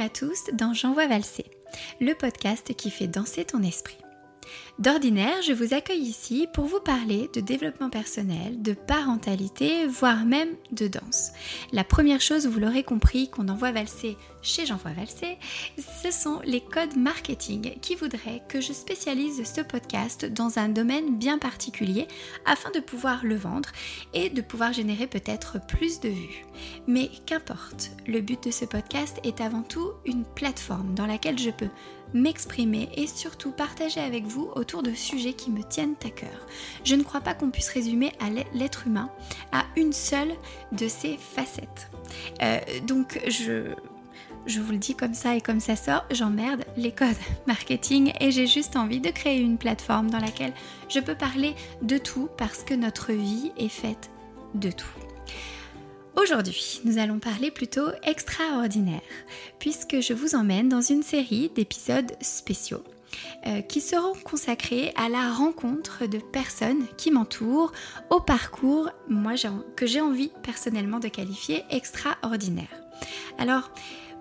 à tous dans J'envoie valser, le podcast qui fait danser ton esprit. D'ordinaire, je vous accueille ici pour vous parler de développement personnel, de parentalité, voire même de danse. La première chose, vous l'aurez compris, qu'on envoie valser chez J'envoie valser, ce sont les codes marketing qui voudraient que je spécialise ce podcast dans un domaine bien particulier afin de pouvoir le vendre et de pouvoir générer peut-être plus de vues. Mais qu'importe, le but de ce podcast est avant tout une plateforme dans laquelle je peux m'exprimer et surtout partager avec vous autour de sujets qui me tiennent à cœur. Je ne crois pas qu'on puisse résumer à l'être humain à une seule de ses facettes. Euh, donc je, je vous le dis comme ça et comme ça sort, j'emmerde les codes marketing et j'ai juste envie de créer une plateforme dans laquelle je peux parler de tout parce que notre vie est faite de tout. Aujourd'hui, nous allons parler plutôt extraordinaire, puisque je vous emmène dans une série d'épisodes spéciaux qui seront consacrés à la rencontre de personnes qui m'entourent, au parcours que j'ai envie personnellement de qualifier extraordinaire. Alors,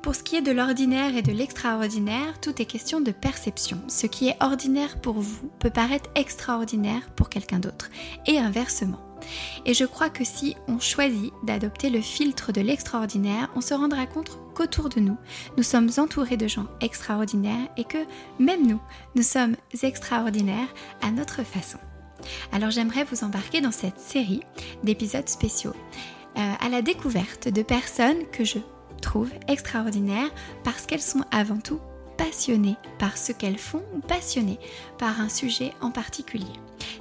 pour ce qui est de l'ordinaire et de l'extraordinaire, tout est question de perception. Ce qui est ordinaire pour vous peut paraître extraordinaire pour quelqu'un d'autre, et inversement. Et je crois que si on choisit d'adopter le filtre de l'extraordinaire, on se rendra compte qu'autour de nous, nous sommes entourés de gens extraordinaires et que même nous, nous sommes extraordinaires à notre façon. Alors j'aimerais vous embarquer dans cette série d'épisodes spéciaux euh, à la découverte de personnes que je trouve extraordinaires parce qu'elles sont avant tout passionnées par ce qu'elles font ou passionnées par un sujet en particulier.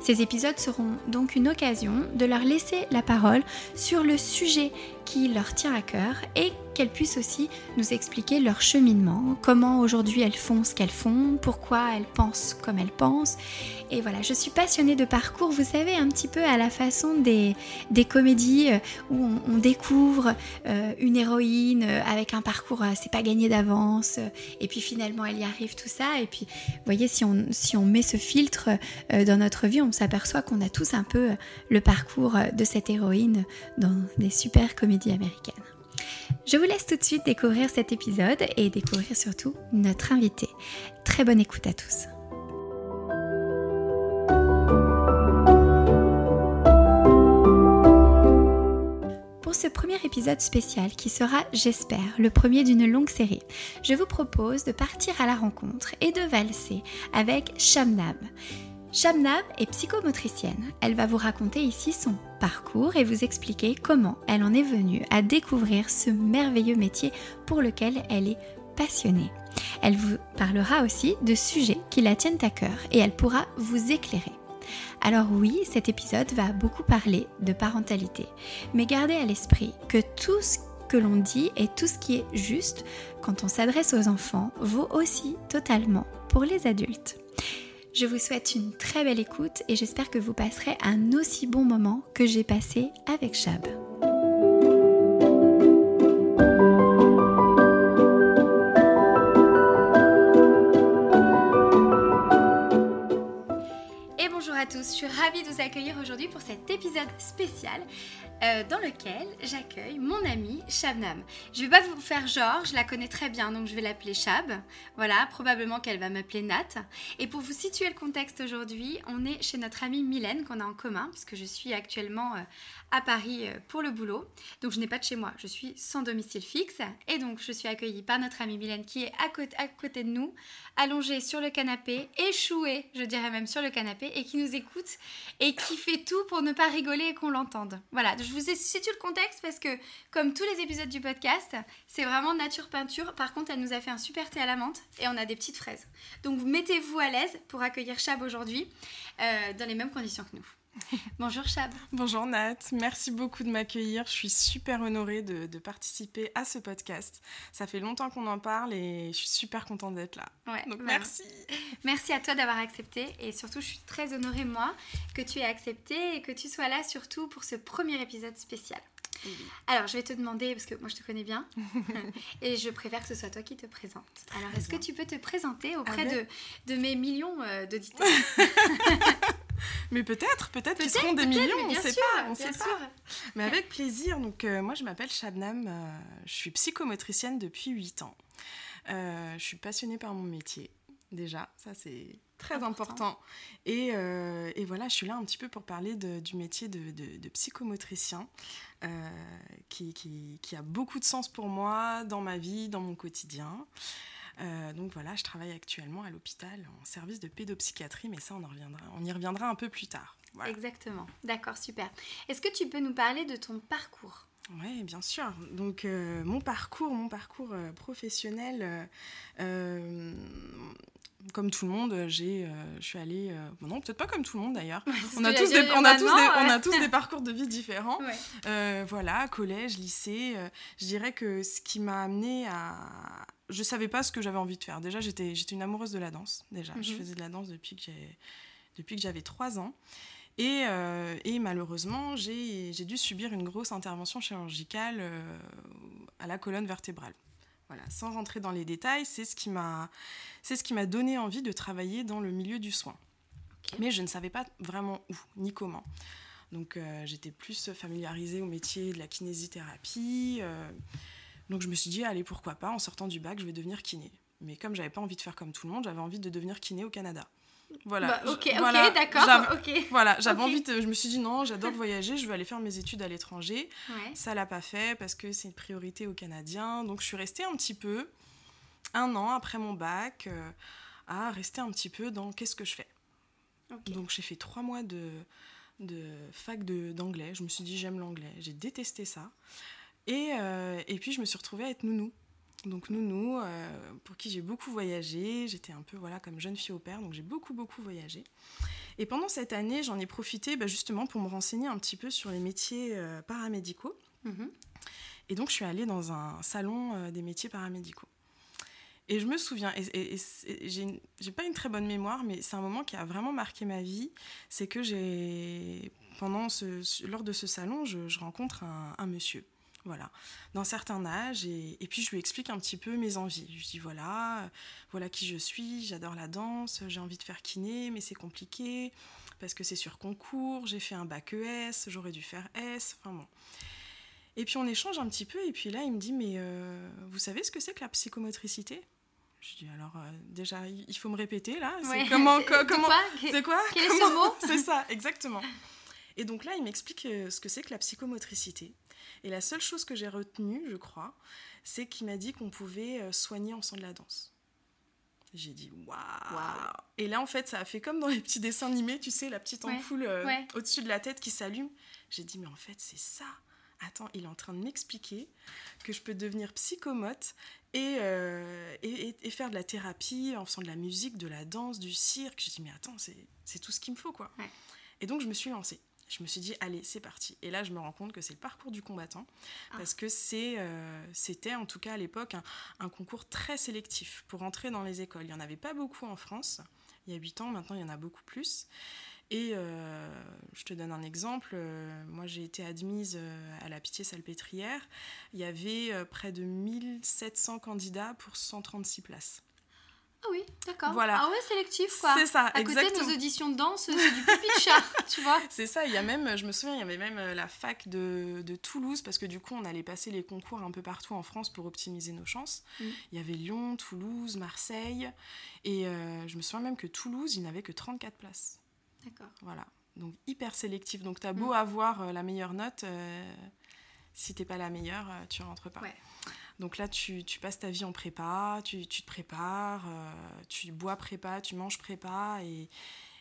Ces épisodes seront donc une occasion de leur laisser la parole sur le sujet qui leur tient à cœur et qu'elles puissent aussi nous expliquer leur cheminement, comment aujourd'hui elles font ce qu'elles font, pourquoi elles pensent comme elles pensent. Et voilà, je suis passionnée de parcours, vous savez, un petit peu à la façon des, des comédies euh, où on, découvre euh, une héroïne euh, avec un parcours, c'est pas gagné d'avance, et puis finalement elle y arrive, tout ça. Et puis, vous voyez, si on, si on met ce filtre dans notre vie, on s'aperçoit qu'on a tous un peu le parcours de cette héroïne dans des super comédies américaines. Je vous laisse tout de suite découvrir cet épisode et découvrir surtout notre invité. Très bonne écoute à tous. Ce premier épisode spécial qui sera, j'espère, le premier d'une longue série, je vous propose de partir à la rencontre et de valser avec Shamnam. Shamnam est psychomotricienne. Elle va vous raconter ici son parcours et vous expliquer comment elle en est venue à découvrir ce merveilleux métier pour lequel elle est passionnée. Elle vous parlera aussi de sujets qui la tiennent à cœur et elle pourra vous éclairer. Alors oui, cet épisode va beaucoup parler de parentalité, mais gardez à l'esprit que tout ce que l'on dit et tout ce qui est juste quand on s'adresse aux enfants vaut aussi totalement pour les adultes. Je vous souhaite une très belle écoute et j'espère que vous passerez un aussi bon moment que j'ai passé avec Chab. À tous, je suis ravie de vous accueillir aujourd'hui pour cet épisode spécial euh, dans lequel j'accueille mon amie Shabnam. Je vais pas vous faire genre, je la connais très bien, donc je vais l'appeler Shab. Voilà, probablement qu'elle va m'appeler Nat. Et pour vous situer le contexte aujourd'hui, on est chez notre amie Mylène qu'on a en commun, puisque je suis actuellement euh, à Paris euh, pour le boulot. Donc je n'ai pas de chez moi, je suis sans domicile fixe. Et donc je suis accueillie par notre amie Mylène qui est à côté, à côté de nous, allongée sur le canapé, échouée, je dirais même sur le canapé, et qui nous écoute et qui fait tout pour ne pas rigoler et qu'on l'entende. Voilà, je vous situe le contexte parce que, comme tous les épisodes du podcast, c'est vraiment nature peinture. Par contre, elle nous a fait un super thé à la menthe et on a des petites fraises. Donc, mettez-vous à l'aise pour accueillir Chab aujourd'hui euh, dans les mêmes conditions que nous. Bonjour Chab. Bonjour Nat, merci beaucoup de m'accueillir. Je suis super honorée de, participer à ce podcast. Ça fait longtemps qu'on en parle et je suis super contente d'être là. Ouais, Donc merci. Merci à toi d'avoir accepté et surtout je suis très honorée moi que tu aies accepté et que tu sois là surtout pour ce premier épisode spécial. Alors, je vais te demander, parce que moi je te connais bien, et je préfère que ce soit toi qui te présente. Alors, est-ce que tu peux te présenter auprès de, de, mes millions euh, d'auditeurs Mais peut-être, peut-être qu'ils seront des millions, on ne sait pas, on sait pas. Mais avec plaisir. Donc, euh, moi, je m'appelle Shabnam, euh, je suis psychomotricienne depuis 8 ans. je suis passionnée par mon métier, déjà, ça c'est très important. Et, et, voilà, je suis là un petit peu pour parler du métier de, de, psychomotricien, qui, qui, qui, a beaucoup de sens pour moi dans ma vie, dans mon quotidien. Euh, donc voilà, je travaille actuellement à l'hôpital en service de pédopsychiatrie, mais ça, on, en reviendra, on y reviendra un peu plus tard. Exactement, d'accord, super. Est-ce que tu peux nous parler de ton parcours? Oui, bien sûr. Donc euh, mon parcours, mon parcours euh, professionnel, comme tout le monde, j'ai, je suis allée, non peut-être pas comme tout le monde d'ailleurs. on, a tous des, on, a tous des, on a tous des parcours de vie différents. voilà, collège, lycée. je dirais que ce qui m'a amené à, je savais pas ce que j'avais envie de faire. Déjà, j'étais, une amoureuse de la danse. Déjà, je mhm. faisais de la danse depuis que, j'avais 3 ans. Et, euh, et malheureusement, j'ai, dû subir une grosse intervention chirurgicale euh, à la colonne vertébrale. Voilà, sans rentrer dans les détails, c'est ce qui m'a, c'est ce qui m'a donné envie de travailler dans le milieu du soin. Mais je ne savais pas vraiment où ni comment. Donc euh, j'étais plus familiarisée au métier de la kinésithérapie. Donc je me suis dit, allez, pourquoi pas, en sortant du bac, je vais devenir kiné. Mais comme j'avais pas envie de faire comme tout le monde, j'avais envie de devenir kiné au Canada. Voilà. Bah, ok, ok, d'accord. Voilà, j'avais envie de. Je me suis dit non, j'adore voyager, je veux aller faire mes études à l'étranger. Ça l'a pas fait parce que c'est une priorité aux Canadiens. Donc je suis restée un petit peu, un an après mon bac, euh, à rester un petit peu dans qu'est-ce que je fais. Donc j'ai fait trois mois de, de fac d'anglais. Je me suis dit j'aime l'anglais. J'ai détesté ça. Et, euh, et, puis je me suis retrouvée à être nounou. Donc nounou, euh, pour qui j'ai beaucoup voyagé. J'étais un peu voilà comme jeune fille au père, donc j'ai beaucoup beaucoup voyagé. Et pendant cette année, j'en ai profité bah, justement pour me renseigner un petit peu sur les métiers euh, paramédicaux. Mhm. Et donc je suis allée dans un salon des métiers paramédicaux. Et je me souviens, et, et, j'ai pas une très bonne mémoire, mais c'est un moment qui a vraiment marqué ma vie. C'est que j'ai, pendant ce, lors de ce salon, je, rencontre un, un monsieur voilà, d'un certain âge. Et, puis je lui explique un petit peu mes envies. Je lui dis voilà, voilà qui je suis, j'adore la danse, j'ai envie de faire kiné, mais c'est compliqué parce que c'est sur concours, j'ai fait un bac ES, j'aurais dû faire S, enfin bon. Et puis on échange un petit peu, et puis là il me dit mais euh, vous savez ce que c'est que la psychomotricité? Je dis alors euh, déjà il faut me répéter là. C'est comment comment c'est quoi? Quel est ce mot? C'est ça exactement. Et donc là il m'explique euh, ce que c'est que la psychomotricité. Et la seule chose que j'ai retenue, je crois, c'est qu'il m'a dit qu'on pouvait euh, soigner en faisant de la danse. J'ai dit waouh Et là, en fait, ça a fait comme dans les petits dessins animés, tu sais, la petite ampoule euh, au-dessus de la tête qui s'allume. J'ai dit, mais en fait, c'est ça. Attends, il est en train de m'expliquer que je peux devenir psychomote et, euh, et, et, faire de la thérapie en faisant de la musique, de la danse, du cirque. J'ai dit, mais attends, c'est tout ce qu'il me faut, quoi. Et donc, je me suis lancée je me suis dit, allez, c'est parti. Et là, je me rends compte que c'est le parcours du combattant, ah. parce que euh, c'était en tout cas à l'époque un, concours très sélectif pour entrer dans les écoles. Il n'y en avait pas beaucoup en France, il y a 8 ans, maintenant il y en a beaucoup plus. Et euh, je te donne un exemple, euh, moi j'ai été admise à la Pitié-Salpêtrière, il y avait près de 1700 candidats pour 136 places. Ah oui, d'accord. Voilà. Ah ouais, sélectif quoi. C'est ça, à côté de nos auditions de danse, c'est du pipi tu vois. C'est ça, il y a même, je me souviens, il y avait même euh, la fac de, de, Toulouse, parce que du coup, on allait passer les concours un peu partout en France pour optimiser nos chances. Mm. Il y avait Lyon, Toulouse, Marseille, et euh, je me souviens même que Toulouse, il n'avait que 34 places. D'accord. Voilà, donc hyper sélectif. Donc t'as beau mm. avoir euh, la meilleure note, si t'es pas la meilleure, tu rentres pas. Ouais. Donc là, tu, passes ta vie en prépa, tu, te prépares, euh, tu bois prépa, tu manges prépa, et,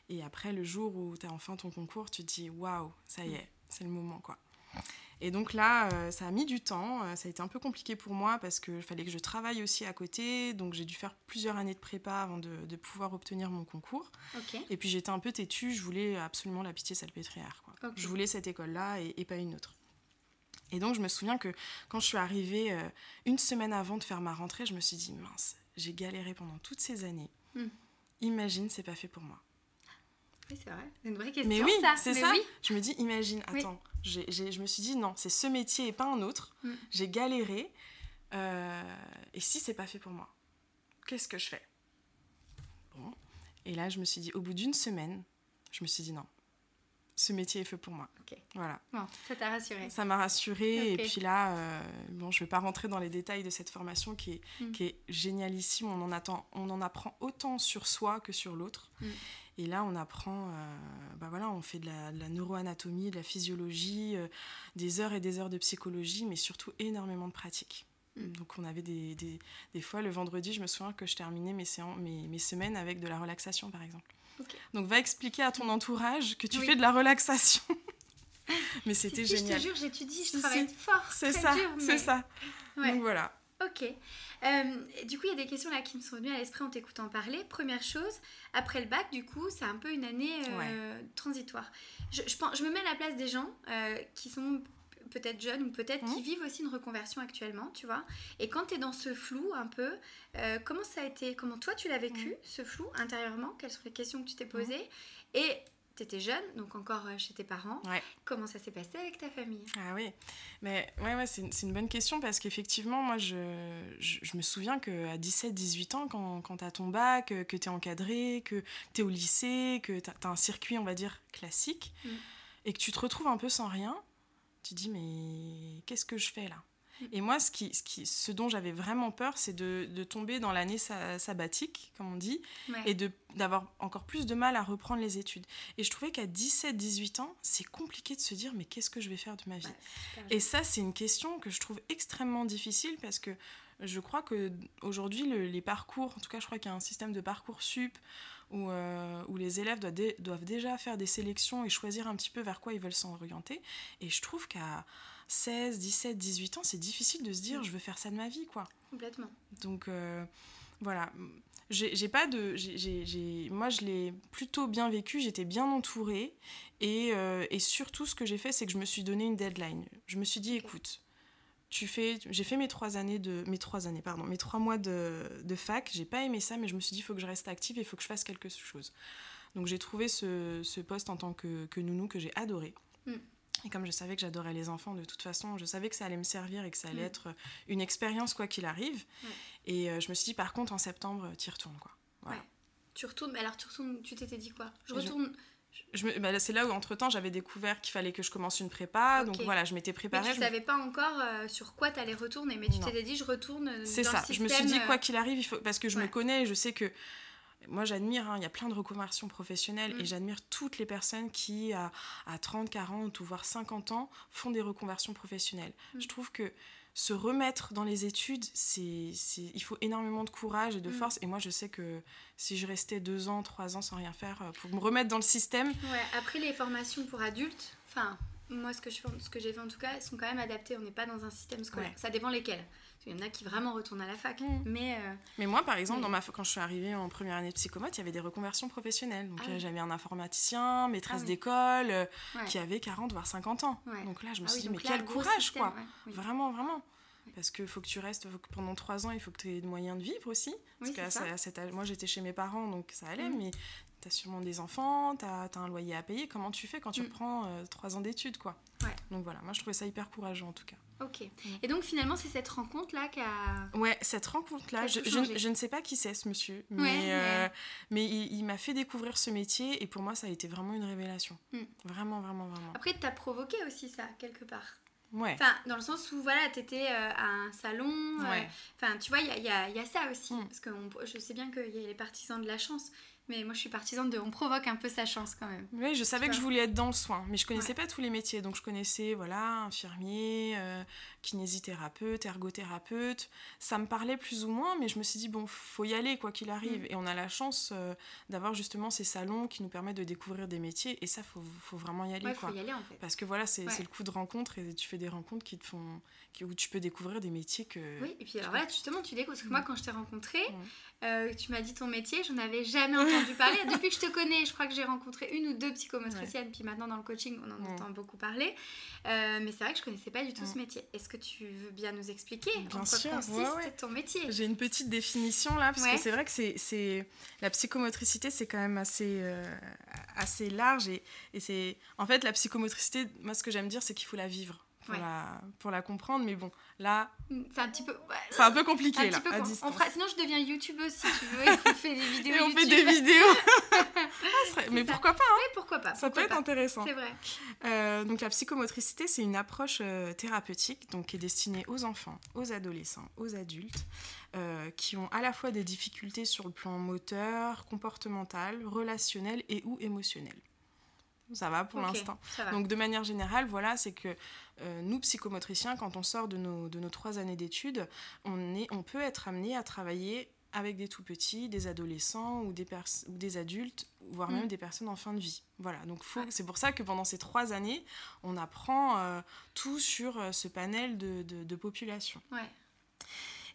et après, le jour où tu as enfin ton concours, tu te dis waouh, ça y est, c'est le moment quoi. Et donc là, euh, ça a mis du temps, euh, ça a été un peu compliqué pour moi parce qu'il fallait que je travaille aussi à côté, donc j'ai dû faire plusieurs années de prépa avant de, pouvoir obtenir mon concours. Et puis j'étais un peu têtue, je voulais absolument la pitié salpêtrière. Quoi. Je voulais cette école-là et, pas une autre. Et donc, je me souviens que quand je suis arrivée euh, une semaine avant de faire ma rentrée, je me suis dit, mince, j'ai galéré pendant toutes ces années. Hmm. Imagine, c'est pas fait pour moi. Oui, c'est vrai. C'est une vraie question. Mais oui, c'est ça. Je me dis, imagine, attends, je me suis dit, non, c'est ce métier et pas un autre. Hmm. J'ai galéré. Euh, et si c'est pas fait pour moi, qu'est-ce que je fais? Bon. Et là, je me suis dit, au bout d'une semaine, je me suis dit, non, ce métier est fait pour moi. Ok. Voilà. Bon, ça t'a rassuré. Ça m'a rassurée. Ok. Et puis là, euh, bon, je ne vais pas rentrer dans les détails de cette formation qui est, Mm. qui est génialissime. On en, attend, on en apprend autant sur soi que sur l'autre. Mm. Et là, on apprend, euh, bah voilà, on fait de la, de la neuroanatomie, de la physiologie, euh, des heures et des heures de psychologie, mais surtout énormément de pratique. Mm. Donc on avait des, des, des fois, le vendredi, je me souviens que je terminais mes, séances, mes, mes semaines avec de la relaxation, par exemple. Donc va expliquer à ton entourage que tu Oui. fais de la relaxation. mais c'était si, génial. Je te jure, j'étudie, je Si, travaille si. fort. C'est ça, c'est ça. Ouais. Donc voilà. Ok. Euh, du coup, il y a des questions là qui me sont venues à l'esprit en t'écoutant parler. Première chose, après le bac, du coup, c'est un peu une année euh, transitoire. Je, je, pense, je me mets à la place des gens euh, qui sont peut-être jeunes ou peut-être qui vivent aussi une reconversion actuellement, tu vois. Et quand tu es dans ce flou un peu, euh, comment ça a été Comment toi tu l'as vécu, ce flou intérieurement? Quelles sont les questions que tu t'es posées? Et tu étais jeune, donc encore euh, chez tes parents. Ouais. Comment ça s'est passé avec ta famille? Ah oui, mais ouais, ouais, c'est une, bonne question parce qu'effectivement, moi, je, je, je me souviens qu'à 17-18 ans, quand, quand tu as ton bac, euh, que tu es encadré, que tu es au lycée, que tu as, un circuit, on va dire, classique, Mm. et que tu te retrouves un peu sans rien, tu te dis, mais qu'est-ce que je fais là Mm. Et moi, ce, qui, ce, qui, ce dont j'avais vraiment peur, c'est de, de tomber dans l'année sa- sabbatique, comme on dit, Ouais. et de- d'avoir encore plus de mal à reprendre les études. Et je trouvais qu'à 17-18 ans, c'est compliqué de se dire, mais qu'est-ce que je vais faire de ma vie Ouais, et ça, c'est une question que je trouve extrêmement difficile parce que je crois que aujourd'hui, le- les parcours, en tout cas, je crois qu'il y a un système de parcours sup où, euh, où les élèves doivent, dé- doivent déjà faire des sélections et choisir un petit peu vers quoi ils veulent s'orienter. Et je trouve qu'à 16, 17, 18 ans, c'est difficile de se dire, Mm. je veux faire ça de ma vie, quoi. Complètement. Donc euh, voilà, j'ai pas de, j'ai- moi je l'ai plutôt bien vécu, j'étais bien entourée et, euh, et surtout ce que j'ai fait, c'est que je me suis donné une deadline. Je me suis dit, écoute, tu fais, j'ai fait mes trois années de, mes trois années pardon, mes trois mois de, de fac, j'ai pas aimé ça, mais je me suis dit, il faut que je reste active et il faut que je fasse quelque chose. Donc j'ai trouvé ce, ce poste en tant que, que nounou que j'ai adoré. Mm. Et comme je savais que j'adorais les enfants, de toute façon, je savais que ça allait me servir et que ça allait Mm. être une expérience quoi qu'il arrive. Et euh, je me suis dit, par contre, en septembre, tu y retournes. Quoi. Voilà. Ouais. Tu retournes, alors tu retournes, tu t'étais dit quoi? Je retourne. Je me- bah, c'est là où, entre-temps, j'avais découvert qu'il fallait que je commence une prépa. Donc voilà, je m'étais Mais préparée. tu je me- savais pas encore euh, sur quoi t'allais retourner, mais tu t'étais dit je retourne euh, C'est ça. le Je me suis dit, quoi euh, qu'il arrive, il faut... parce que je Ouais. me connais et je sais que. Moi, j'admire, hein, il y a plein de reconversions professionnelles Mm. et j'admire toutes les personnes qui, à, à 30, 40 ou voire 50 ans, font des reconversions professionnelles. Mm. Je trouve que se remettre dans les études, c'est, c'est- il faut énormément de courage et de Mm. force. Et moi, je sais que si je restais deux ans, trois ans sans rien faire euh, pour me remettre dans le système, Ouais, après les formations pour adultes, enfin, moi ce que je fais, ce que j'ai fait en tout cas, elles sont quand même adaptées. On n'est pas dans un système scolaire. Ouais. Ça dépend lesquelles. Qu'il y en a qui vraiment retournent à la fac. Mm. Mais euh, Mais moi, par exemple, Oui. dans ma, quand je suis arrivée en première année de psychomote, il y avait des reconversions professionnelles. Donc, Ah euh, oui. j'avais un informaticien, maîtresse Ah oui. d'école, euh, ouais. qui avait 40 voire 50 ans. Ouais. Donc là, je me Ah suis oui, dit, mais là, quel courage, système, quoi. ouais. Oui. Vraiment, vraiment. Parce qu'il faut que tu restes, faut que pendant 3 ans, il faut que tu aies des moyens de vivre aussi. Parce ça. ce- à cet âge- moi, j'étais chez mes parents, donc ça allait, Mhm. mais tu as sûrement des enfants, tu as, un loyer à payer. Comment tu fais quand tu Mm. reprends 3 ans d'études, quoi? Ouais. Donc voilà, moi, je trouvais ça hyper courageux, en tout cas. Ok. Et donc finalement, c'est cette rencontre-là qui a. Ouais, cette rencontre-là, je, je- ne sais pas qui c'est ce monsieur, mais, Ouais, euh, mais il, il m'a fait découvrir ce métier et pour moi, ça a été vraiment une révélation. Mm. Vraiment, vraiment, vraiment. Après, t'as provoqué aussi ça, quelque part. Ouais. Enfin, dans le sens où, voilà, t'étais euh, à un salon. euh, Ouais. Enfin, tu vois, il y a, y a- y a ça aussi. Mm. Parce que on- je sais bien qu'il y a les partisans de la chance. Mais moi, je suis partisane de. On provoque un peu sa chance quand même. Oui, je savais que je voulais être dans le soin, mais je connaissais Ouais. pas tous les métiers. Donc je connaissais, voilà, infirmier, euh, kinésithérapeute, ergothérapeute. Ça me parlait plus ou moins, mais je me suis dit, bon, faut y aller quoi qu'il arrive. Mm. Et on a la chance euh, d'avoir justement ces salons qui nous permettent de découvrir des métiers. Et ça, faut, faut vraiment y aller, Ouais, quoi. faut y aller en fait. Parce que voilà, c'est Ouais. le coup de rencontre et tu fais des rencontres qui te font, qui, où tu peux découvrir des métiers que. Oui, et puis alors voilà, justement, tu découvres. Parce que Mm. moi, quand je t'ai rencontré, Mm. euh, tu m'as dit ton métier, j'en avais jamais entendu parler. Depuis que je te connais, je crois que j'ai rencontré une ou deux psychomotriciennes, puis maintenant dans le coaching, on en entend beaucoup parler. Euh, mais c'est vrai que je connaissais pas du tout ce métier. Est-ce que tu veux bien nous expliquer Bien en quoi sûr, consiste ouais, ouais. ton métier J'ai une petite définition là, parce Ouais. que c'est vrai que c'est, c'est... la psychomotricité, c'est quand même assez, euh, assez large. Et, et c'est... En fait, la psychomotricité, moi, ce que j'aime dire, c'est qu'il faut la vivre. Pour, la, pour la comprendre. Mais bon, là, mm, c'est un petit peu, c'est un peu compliqué là, à distance. sinon, je deviens youtubeuse si tu veux. on fait des vidéos. Et on fait des vidéos. Ah, mais pourquoi pas hein Oui, pourquoi pas. Ça peut être intéressant. C'est vrai. Euh, donc la psychomotricité, c'est une approche euh, thérapeutique donc, qui est destinée aux enfants, aux adolescents, aux adultes, euh, qui ont à la fois des difficultés sur le plan moteur, comportemental, relationnel et ou émotionnel. Ça va pour l'instant. Donc de manière générale, voilà, c'est que nous, psychomotriciens, quand on sort de nos, de nos trois années d'études, on, est, on peut être amené à travailler avec des tout petits, des adolescents ou des, ou des adultes, voire même mm. des personnes en fin de vie. Voilà, donc c'est pour ça que pendant ces trois années, on apprend euh, tout sur euh, ce panel de, de, population.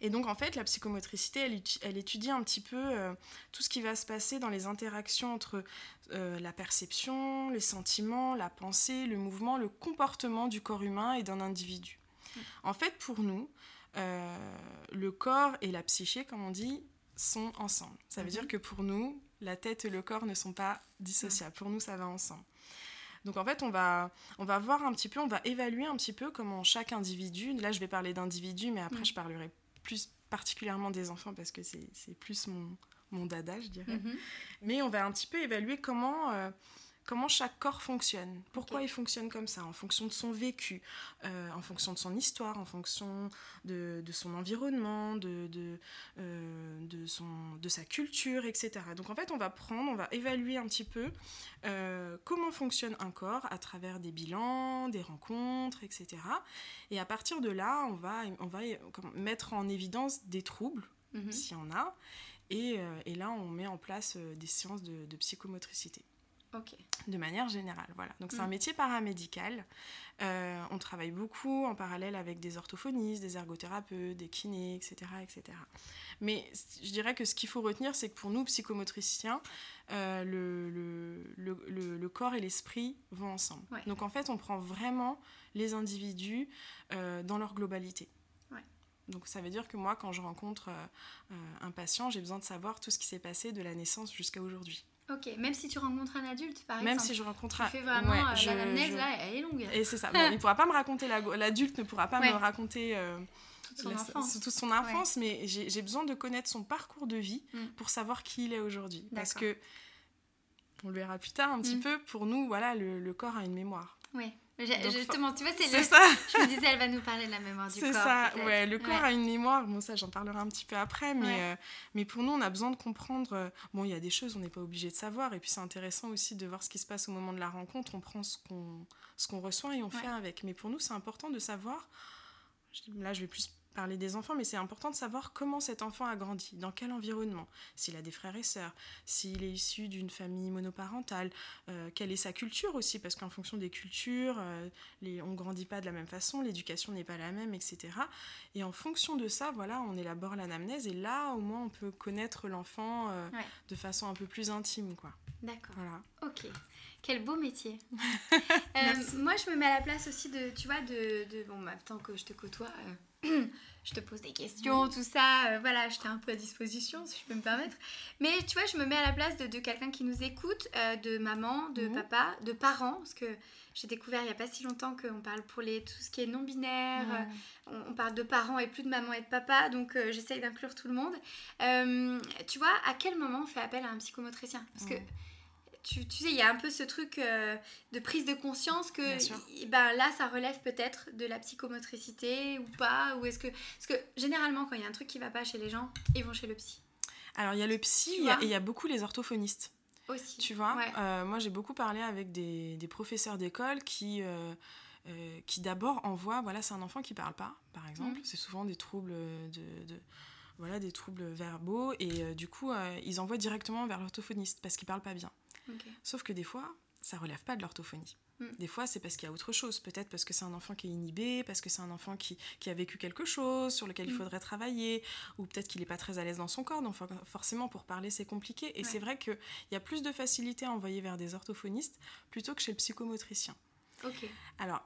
Et donc en fait, la psychomotricité, elle, elle étudie un petit peu euh, tout ce qui va se passer dans les interactions entre la perception, les sentiments, la pensée, le mouvement, le comportement du corps humain et d'un individu. Mm. En fait, pour nous, le corps et la psyché, comme on dit, sont ensemble. Ça veut dire mhm. que pour nous, la tête et le corps ne sont pas dissociables. Pour nous, ça va ensemble. Donc en fait, on va, on va voir un petit peu, on va évaluer un petit peu comment chaque individu, là je vais parler d'individus, mais après mhm. je parlerai plus particulièrement des enfants parce que c'est plus mon, mon dada, je dirais. Mhm. Mais on va un petit peu évaluer comment... Comment chaque corps fonctionne, pourquoi il fonctionne comme ça, en fonction de son vécu, euh, en fonction de son histoire, en fonction de, son environnement, de, euh, de, son, de sa culture, etc. Donc en fait, on va prendre, on va évaluer un petit peu euh, comment fonctionne un corps à travers des bilans, des rencontres, etc. Et à partir de là, on va, on va mettre en évidence des troubles, mhm. s'il y en a, et, et, là, on met en place des séances de psychomotricité. De manière générale, voilà. Donc c'est un mm. métier paramédical. Euh, on travaille beaucoup en parallèle avec des orthophonistes, des ergothérapeutes, des kinés, etc., etc. Mais je dirais que ce qu'il faut retenir, c'est que pour nous, psychomotriciens, euh, le, corps et l'esprit vont ensemble. Donc en fait, on prend vraiment les individus euh, dans leur globalité. Donc ça veut dire que moi, quand je rencontre un patient, j'ai besoin de savoir tout ce qui s'est passé de la naissance jusqu'à aujourd'hui. Ok, même si tu rencontres un adulte, par exemple. Même si je rencontre un... Tu fais vraiment ouais, euh, là, elle est longue. Et c'est ça. Bon, il pourra pas me raconter, l'adulte ne pourra pas me raconter... Euh, toute son enfance. Toute son enfance, mais j'ai besoin de connaître son parcours de vie mm. pour savoir qui il est aujourd'hui. Parce que, on le verra plus tard un petit mm. peu, pour nous, voilà, le, le corps a une mémoire. Oui. Justement, tu vois, c'est le... ça. Je me disais, elle va nous parler de la mémoire du corps. C'est ça, ouais. Le corps a une mémoire. Bon, ça, j'en parlerai un petit peu après. Mais, euh, mais pour nous, on a besoin de comprendre. Euh, bon, il y a des choses, on n'est pas obligé de savoir. Et puis, c'est intéressant aussi de voir ce qui se passe au moment de la rencontre. On prend ce qu'on qu'on reçoit et on fait avec. Mais pour nous, c'est important de savoir. Là, je vais plus parler des enfants, mais c'est important de savoir comment cet enfant a grandi, dans quel environnement, s'il a des frères et sœurs, s'il est issu d'une famille monoparentale, euh, quelle est sa culture aussi, parce qu'en fonction des cultures, euh, les, on grandit pas de la même façon, l'éducation n'est pas la même, etc. Et en fonction de ça, voilà, on élabore l'anamnèse, et là, au moins, on peut connaître l'enfant euh, de façon un peu plus intime, quoi. D'accord. Voilà. Ok. Quel beau métier. moi, je me mets à la place aussi de, tu vois, de, de bon, tant que je te côtoie je te pose des questions, tout ça. Euh, voilà, j'étais un peu à disposition, si je peux me permettre. Mais tu vois, je me mets à la place de, quelqu'un qui nous écoute, euh, de maman, de mhm. papa, de parents, parce que j'ai découvert il n'y a pas si longtemps qu'on parle pour les, tout ce qui est non-binaire, euh, on, parle de parents et plus de maman et de papa, donc j'essaye d'inclure tout le monde. tu vois, à quel moment on fait appel à un psychomotricien? Parce que tu, sais, il y a un peu ce truc euh, de prise de conscience que ben, là, ça relève peut-être de la psychomotricité ou pas. Ou est-ce que. Parce que généralement, quand il y a un truc qui va pas chez les gens, ils vont chez le psy. Alors, il y a le psy et il y a beaucoup les orthophonistes. Aussi. Tu vois? euh, Moi, j'ai beaucoup parlé avec des, des professeurs d'école qui. Euh, qui d'abord envoient, voilà, c'est un enfant qui parle pas, par exemple, mm. c'est souvent des troubles de, voilà, des troubles verbaux, et du coup, ils envoient directement vers l'orthophoniste parce qu'il parle pas bien. Sauf que des fois, ça relève pas de l'orthophonie. Mm. Des fois, c'est parce qu'il y a autre chose. Peut-être parce que c'est un enfant qui est inhibé, parce que c'est un enfant qui, a vécu quelque chose sur lequel il mm. faudrait travailler, ou peut-être qu'il n'est pas très à l'aise dans son corps. Donc, forcément, pour parler, c'est compliqué. Et c'est vrai qu'il y a plus de facilité à envoyer vers des orthophonistes plutôt que chez le psychomotricien. Alors,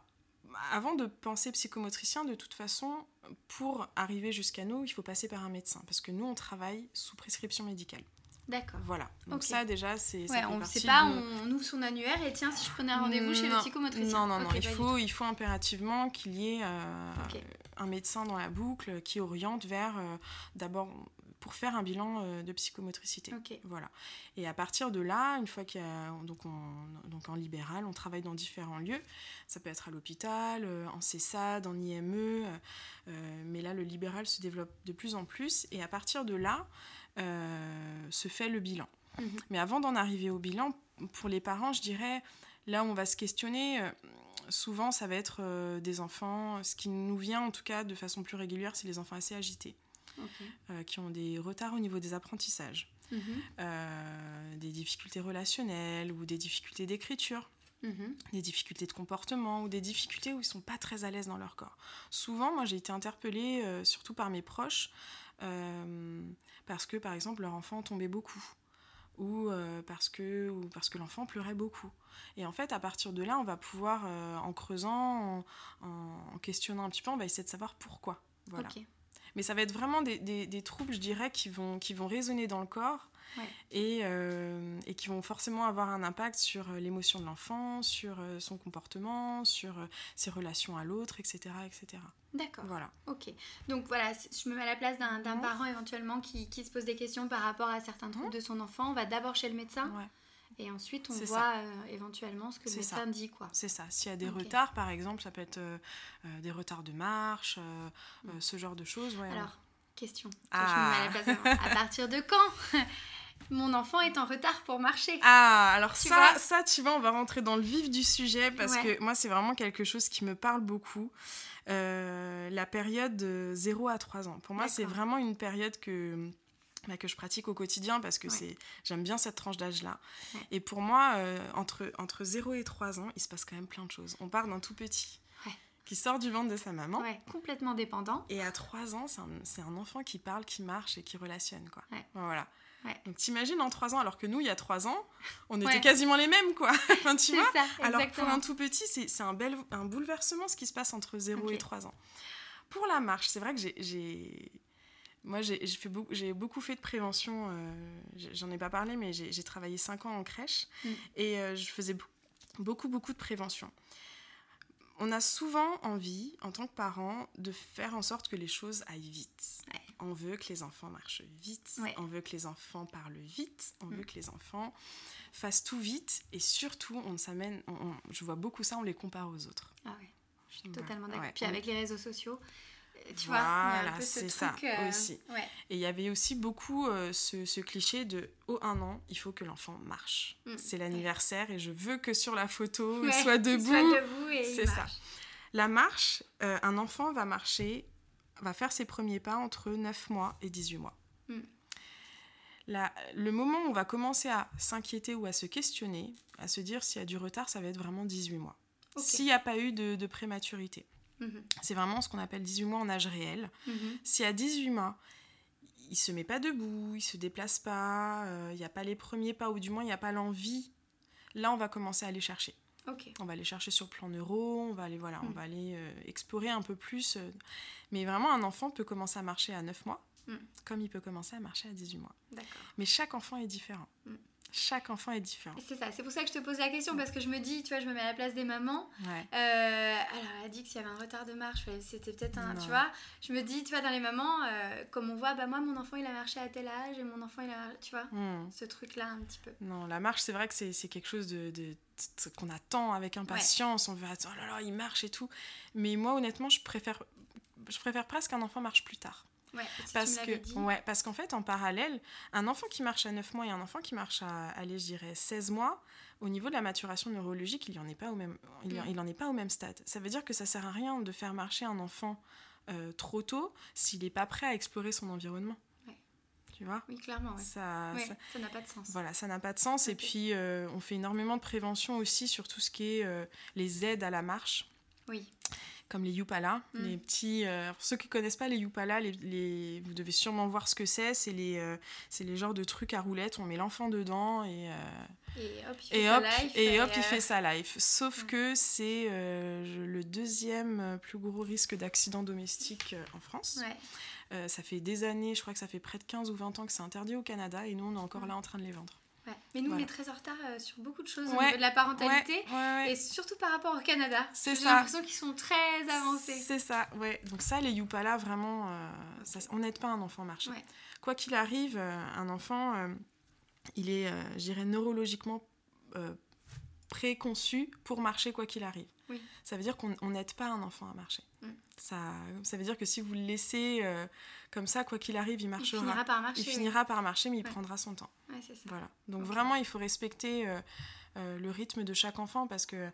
avant de penser psychomotricien, de toute façon, pour arriver jusqu'à nous, il faut passer par un médecin. Parce que nous, on travaille sous prescription médicale. D'accord. Voilà. Donc ça déjà c'est. Ouais, on sait pas, on ouvre son annuaire et tiens si je prenais un rendez-vous chez le psychomotricien. Non non non, il faut il faut impérativement qu'il y ait euh, un médecin dans la boucle qui oriente vers euh, d'abord pour faire un bilan euh, de psychomotricité. Voilà. Et à partir de là, une fois qu'il y a donc, donc en libéral, on travaille dans différents lieux. Ça peut être à l'hôpital, en CESAD, en IME, mais là le libéral se développe de plus en plus. Et à partir de là, se fait le bilan. Mhm. Mais avant d'en arriver au bilan, pour les parents, je dirais, là où on va se questionner, souvent ça va être des enfants, ce qui nous vient en tout cas de façon plus régulière, c'est les enfants assez agités. Euh, qui ont des retards au niveau des apprentissages, mhm. euh, des difficultés relationnelles ou des difficultés d'écriture. Mhm. des difficultés de comportement ou des difficultés où ils sont pas très à l'aise dans leur corps. Souvent, moi, j'ai été interpellée, euh, surtout par mes proches, parce que, par exemple, leur enfant tombait beaucoup ou parce que, ou parce que l'enfant pleurait beaucoup. Et en fait, à partir de là, on va pouvoir, en creusant, en, questionnant un petit peu, on va essayer de savoir pourquoi. Voilà. Mais ça va être vraiment des, des, troubles, je dirais, qui vont, qui vont résonner dans le corps et, euh, et, qui vont forcément avoir un impact sur euh, l'émotion de l'enfant, sur euh, son comportement, sur ses relations à l'autre, etc. etc. D'accord. Voilà. Ok. Donc voilà, je me mets à la place d'un parent éventuellement qui, qui, se pose des questions par rapport à certains troubles mmh. de son enfant. On va d'abord chez le médecin. Ouais. Et ensuite, on voit euh, éventuellement ce que le médecin dit. quoi. C'est ça. S'il y a des retards, par exemple, ça peut être euh, euh, des retards de marche, mm. ce genre de choses. Ouais, Alors, question. Ah. Je me mets à, la place à partir de quand? mon enfant est en retard pour marcher. Ah, alors ça, ça, tu vois, on va rentrer dans le vif du sujet parce que moi, c'est vraiment quelque chose qui me parle beaucoup. la période de 0 à 3 ans. Pour moi, c'est vraiment une période que bah, que je pratique au quotidien parce que c'est j'aime bien cette tranche d'âge là. Et pour moi, euh, entre, entre 0 et 3 ans, il se passe quand même plein de choses. On part d'un tout petit qui sort du ventre de sa maman. complètement dépendant. Et à 3 ans, c'est un, un, enfant qui parle, qui marche et qui relationne. Quoi. Voilà. Donc t'imagines en 3 ans, alors que nous, il y a 3 ans, on était quasiment les mêmes, quoi. enfin, tu vois ça, Alors pour un tout petit, c'est un, bel, un bouleversement ce qui se passe entre 0 et 3 ans. Pour la marche, c'est vrai que j'ai moi, j'ai beaucoup fait de prévention. Euh, j'en ai pas parlé, mais j'ai travaillé 5 ans en crèche mm. et euh, je faisais beaucoup, beaucoup de prévention. On a souvent envie, en tant que parent, de faire en sorte que les choses aillent vite. On veut que les enfants marchent vite, on veut que les enfants parlent vite, on veut mm. que les enfants fassent tout vite et surtout, on s'amène. je vois beaucoup ça, on les compare aux autres. Ah oui, je suis totalement d'accord. Puis avec les réseaux sociaux, tu voilà, c'est ça euh, aussi. Et il y avait aussi beaucoup euh, ce, cliché de au un an, il faut que l'enfant marche. Mm. C'est l'anniversaire et je veux que sur la photo, il soit debout. Soit debout et c'est ça. La marche, euh, un enfant va marcher, va faire ses premiers pas entre 9 mois et 18 mois. Mm. le moment où on va commencer à s'inquiéter ou à se questionner, à se dire s'il y a du retard, ça va être vraiment 18 mois. S'il n'y a pas eu de prématurité. Mhm. C'est vraiment ce qu'on appelle 18 mois en âge réel. Mhm. Si à 18 mois, il se met pas debout, il se déplace pas, euh, il n'y a pas les premiers pas, ou du moins il n'y a pas l'envie, là on va commencer à aller chercher. On va aller chercher sur le plan neuro, on va aller, voilà, on mhm. va aller euh, explorer un peu plus. Euh. mais vraiment, un enfant peut commencer à marcher à 9 mois, comme il peut commencer à marcher à 18 mois. Mais chaque enfant est différent chaque enfant est différent. C'est ça, c'est pour ça que je te pose la question, parce que je me dis, tu vois, je me mets à la place des mamans. Euh, alors, elle a dit que s'il y avait un retard de marche, c'était peut-être un. Tu vois, je me dis, tu vois, dans les mamans, euh, comme on voit, bah moi, mon enfant, il a marché à tel âge, et mon enfant, il a. Tu vois, hmm. ce truc-là, un petit peu. Non, la marche, c'est vrai que c'est quelque chose de, qu'on attend avec impatience. On veut, oh là là, il marche et tout. Mais moi, honnêtement, je préfère, je préfère presque qu'un enfant marche plus tard parce que ouais, parce qu'en fait en parallèle, un enfant qui marche à 9 mois et un enfant qui marche à allez, je dirais 16 mois, au niveau de la maturation neurologique, il n'en est pas au même il, mm. en est pas au même stade. Ça veut dire que ça sert à rien de faire marcher un enfant euh, trop tôt s'il n'est pas prêt à explorer son environnement. Tu vois? Oui, clairement. Ça n'a pas de sens. Voilà, ça n'a pas de sens. Et puis, euh, on fait énormément de prévention aussi sur tout ce qui est euh, les aides à la marche. Oui comme les Yupala, mm. les petits. Euh, pour ceux qui connaissent pas les Yupala, les, vous devez sûrement voir ce que c'est. C'est les, euh, c'est les genres de trucs à roulettes. On met l'enfant dedans et. et hop, il fait sa life. Et hop, il fait sa life. Sauf que c'est le deuxième plus gros risque d'accident domestique en France. ça fait des années, je crois que ça fait près de 15 ou 20 ans que c'est interdit au Canada et nous, on est encore là en train de les vendre. Mais nous, on est très en retard euh, sur beaucoup de choses au niveau de la parentalité et surtout par rapport au Canada. C'est ça. J'ai l'impression qu'ils sont très avancés. C'est ça, ouais. Donc ça, les Yupala, vraiment, euh, ça, on n'aide pas un enfant à marcher. Quoi qu'il arrive, euh, un enfant, il est, je dirais, neurologiquement préconçu pour marcher quoi qu'il arrive. Ça veut dire qu'on n'aide pas un enfant à marcher. Mm. Ça, ça veut dire que si vous le laissez comme ça, quoi qu'il arrive, il marchera. Il finira par marcher. Il finira par marcher, mais il prendra son temps. Ça. Voilà. Donc vraiment, il faut respecter euh, euh, le rythme de chaque enfant parce que euh,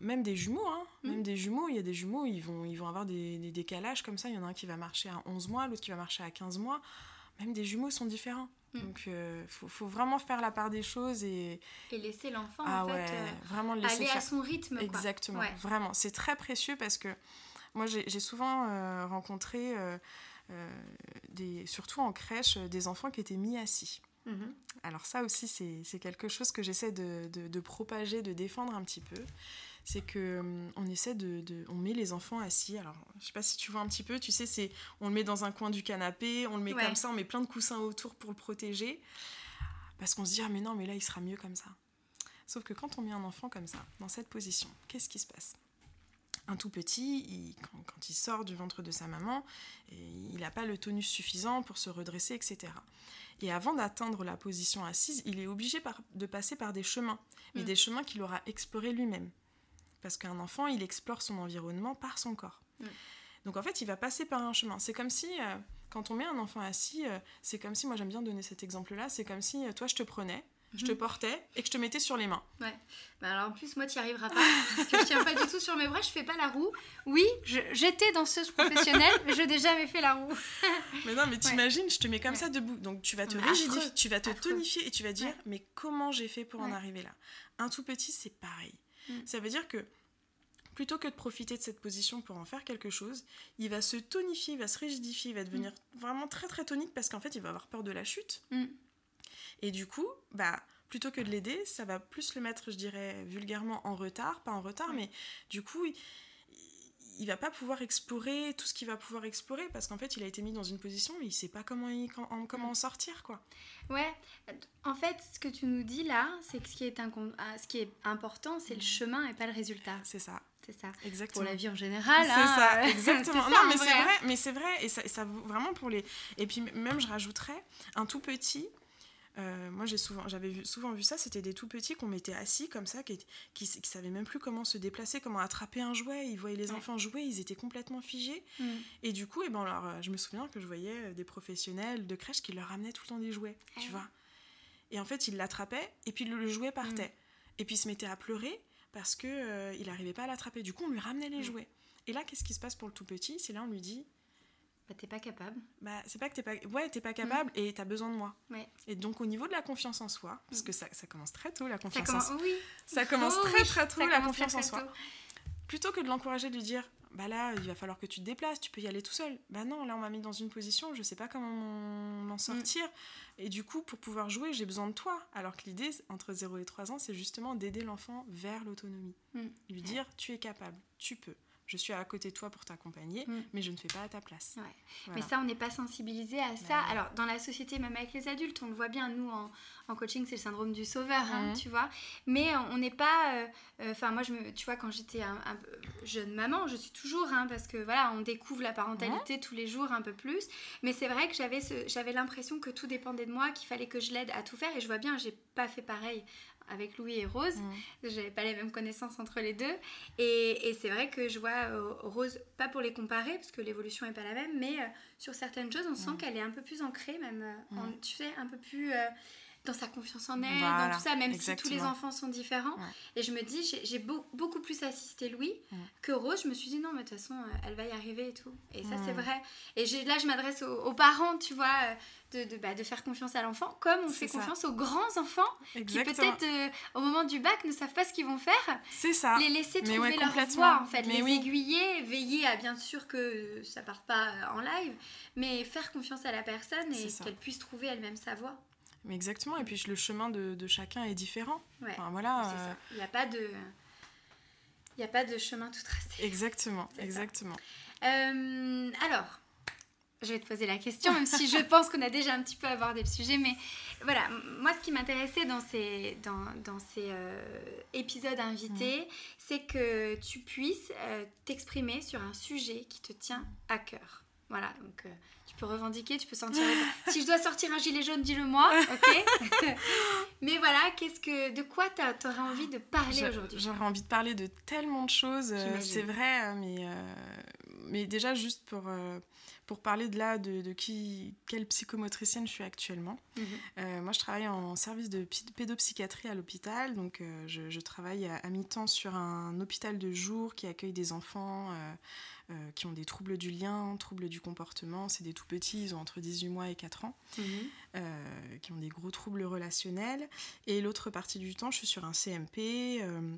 même des jumeaux, hein, mm. même des jumeaux, il y a des jumeaux, ils vont, ils vont avoir des, des, décalages comme ça. Il y en a un qui va marcher à 11 mois, l'autre qui va marcher à 15 mois. Même des jumeaux sont différents. Mm. Donc, il faut, faut, vraiment faire la part des choses et... Et laisser l'enfant, ah, en ouais, vraiment le laisser aller à son rythme. Exactement, vraiment. C'est très précieux parce que moi, j'ai souvent rencontré des, surtout en crèche, euh, des enfants qui étaient mis assis. Mhm. Alors ça aussi, c'est quelque chose que j'essaie de, de, propager, de défendre un petit peu. C'est que hum, on essaie de, de, on met les enfants assis. Alors, je sais pas si tu vois un petit peu. Tu sais, c'est, on le met dans un coin du canapé, on le met comme ça, on met plein de coussins autour pour le protéger, parce qu'on se dit ah mais non, mais là il sera mieux comme ça. Sauf que quand on met un enfant comme ça, dans cette position, qu'est-ce qui se passe? Un tout petit, quand, il sort du ventre de sa maman, il n'a pas le tonus suffisant pour se redresser, etc. Et avant d'atteindre la position assise, il est obligé de passer par des chemins, mais mm. des chemins qu'il aura explorés lui-même. Parce qu'un enfant, il explore son environnement par son corps. Mm. Donc en fait, il va passer par un chemin. C'est comme si, euh, quand on met un enfant assis, euh, c'est comme si, moi j'aime bien donner cet exemple-là, c'est comme si euh, toi je te prenais, je te mhm. portais et que je te mettais sur les mains. Ouais. Bah alors en plus, moi, tu n'y arriveras pas. parce que je tiens pas du tout sur mes bras, je fais pas la roue. Oui, j'étais danseuse professionnelle, mais je n'ai jamais fait la roue. mais non, mais t'imagines, je te mets comme ça debout. Donc tu vas te rigidifier, tu vas te tonifier et tu vas dire, mais comment j'ai fait pour en arriver là? Un tout petit, c'est pareil. Mm. Ça veut dire que plutôt que de profiter de cette position pour en faire quelque chose, il va se tonifier, il va se rigidifier, il va devenir mm. vraiment très très tonique parce qu'en fait, il va avoir peur de la chute. Mm. Et du coup, bah, plutôt que de l'aider, ça va plus le mettre, je dirais, vulgairement en retard, pas en retard, mais du coup, il, il va pas pouvoir explorer tout ce qu'il va pouvoir explorer parce qu'en fait, il a été mis dans une position, mais il sait pas comment, comment en sortir, quoi. Ouais, en fait, ce que tu nous dis là, c'est que ce qui est, ah, ce qui est important, c'est le mm. chemin et pas le résultat. C'est ça. C'est ça. Exactement. Pour la vie en général. C'est hein, ça, exactement. non, mais c'est vrai, mais c'est vrai, et ça, ça vraiment pour les. Et puis même, je rajouterais un tout petit euh, moi, j'ai souvent, j'avais souvent vu ça. C'était des tout petits qu'on mettait assis comme ça, qui, qui, savaient même plus comment se déplacer, comment attraper un jouet. Ils voyaient les enfants jouer, ils étaient complètement figés. Mm. Et du coup, et eh ben, alors, euh, je me souviens que je voyais euh, des professionnels de crèche qui leur ramenaient tout le temps des jouets, tu ah vois. Et en fait, ils l'attrapaient et puis le, jouet partait. Mm. Et puis il se mettait à pleurer parce que il n'arrivait pas à l'attraper. Du coup, on lui ramenait les mm. jouets. Et là, qu'est-ce qui se passe pour le tout petit? C'est là, on lui dit bah, t'es pas capable. Bah, c'est pas que t'es pas. Ouais, t'es pas capable et t'as besoin de moi. Ouais. Et donc, au niveau de la confiance en soi, parce que ça, ça commence très tôt, la confiance ça commence... en soi. Oui. Ça commence oh très, très tôt, la confiance en soi. Plutôt que de l'encourager, de lui dire Bah là, il va falloir que tu te déplaces, tu peux y aller tout seul. Bah non, là, on m'a mis dans une position, je sais pas comment m'en mm. sortir. Et du coup, pour pouvoir jouer, j'ai besoin de toi. Alors que l'idée, entre 0 et 3 ans, c'est justement d'aider l'enfant vers l'autonomie. Mm. Lui dire Tu es capable, tu peux je suis à côté de toi pour t'accompagner, mm. mais je ne fais pas à ta place. Mais ça, on n'est pas sensibilisé à ça. Alors, dans la société, même avec les adultes, on le voit bien, nous, en, en coaching, c'est le syndrome du sauveur, hein, mm. tu vois. Mais on n'est pas... Euh, euh, enfin, moi, je me, tu vois, quand j'étais un, jeune maman, je suis toujours, hein, parce que, voilà, on découvre la parentalité tous les jours un peu plus. Mais c'est vrai que j'avais, j'avais l'impression que tout dépendait de moi, qu'il fallait que je l'aide à tout faire. Et je vois bien, j'ai pas fait pareil avec Louis et Rose. Mm. J'avais pas les mêmes connaissances entre les deux. Et, et c'est vrai que je vois euh, Rose, pas pour les comparer, parce que l'évolution est pas la même, mais euh, sur certaines choses, on sent qu'elle est un peu plus ancrée, même, euh, tu sais, un peu plus dans sa confiance en elle, dans tout ça, même si tous les enfants sont différents. Et je me dis, j'ai beaucoup plus assisté Louis que Rose. Je me suis dit, non, mais de toute façon, euh, elle va y arriver et tout. Et ça, c'est vrai. Et là, je m'adresse aux, parents, tu vois, euh, de, de, bah, de faire confiance à l'enfant, comme on fait confiance aux grands enfants qui, peut-être, euh, au moment du bac, ne savent pas ce qu'ils vont faire. C'est ça. Les laisser trouver leur voie, en fait. les aiguiller, veiller à bien sûr que ça parte pas en live, mais faire confiance à la personne et qu'elle puisse trouver elle-même sa voie. Mais exactement, et puis le chemin de, de chacun est différent. voilà, euh, Il n'y a pas de... Il n'y a pas de chemin tout tracé. Exactement, exactement. Euh, alors, je vais te poser la question, même si je pense qu'on a déjà un petit peu abordé le sujet, mais voilà, moi ce qui m'intéressait dans ces, dans, dans ces euh, épisodes invités, mm. c'est que tu puisses t'exprimer sur un sujet qui te tient à cœur. Voilà, donc peux revendiquer, tu peux sentir. si je dois sortir un gilet jaune, dis-le-moi, ok Mais voilà, qu'est-ce que, de quoi tu aurais envie de parler aujourd'hui? J'aurais envie de parler de tellement de choses, euh, c'est vrai, euh, mais, euh, mais déjà juste pour, pour parler de là, de, qui, quelle psychomotricienne je suis actuellement. Mhm. moi, je travaille en service de pédopsychiatrie à l'hôpital, donc je, travaille à, à mi-temps sur un hôpital de jour qui accueille des enfants euh, qui ont des troubles du lien, troubles du comportement. C'est des tout petits, ils ont entre 18 mois et 4 ans, mhm. euh, qui ont des gros troubles relationnels. Et l'autre partie du temps, je suis sur un CMP. Euh,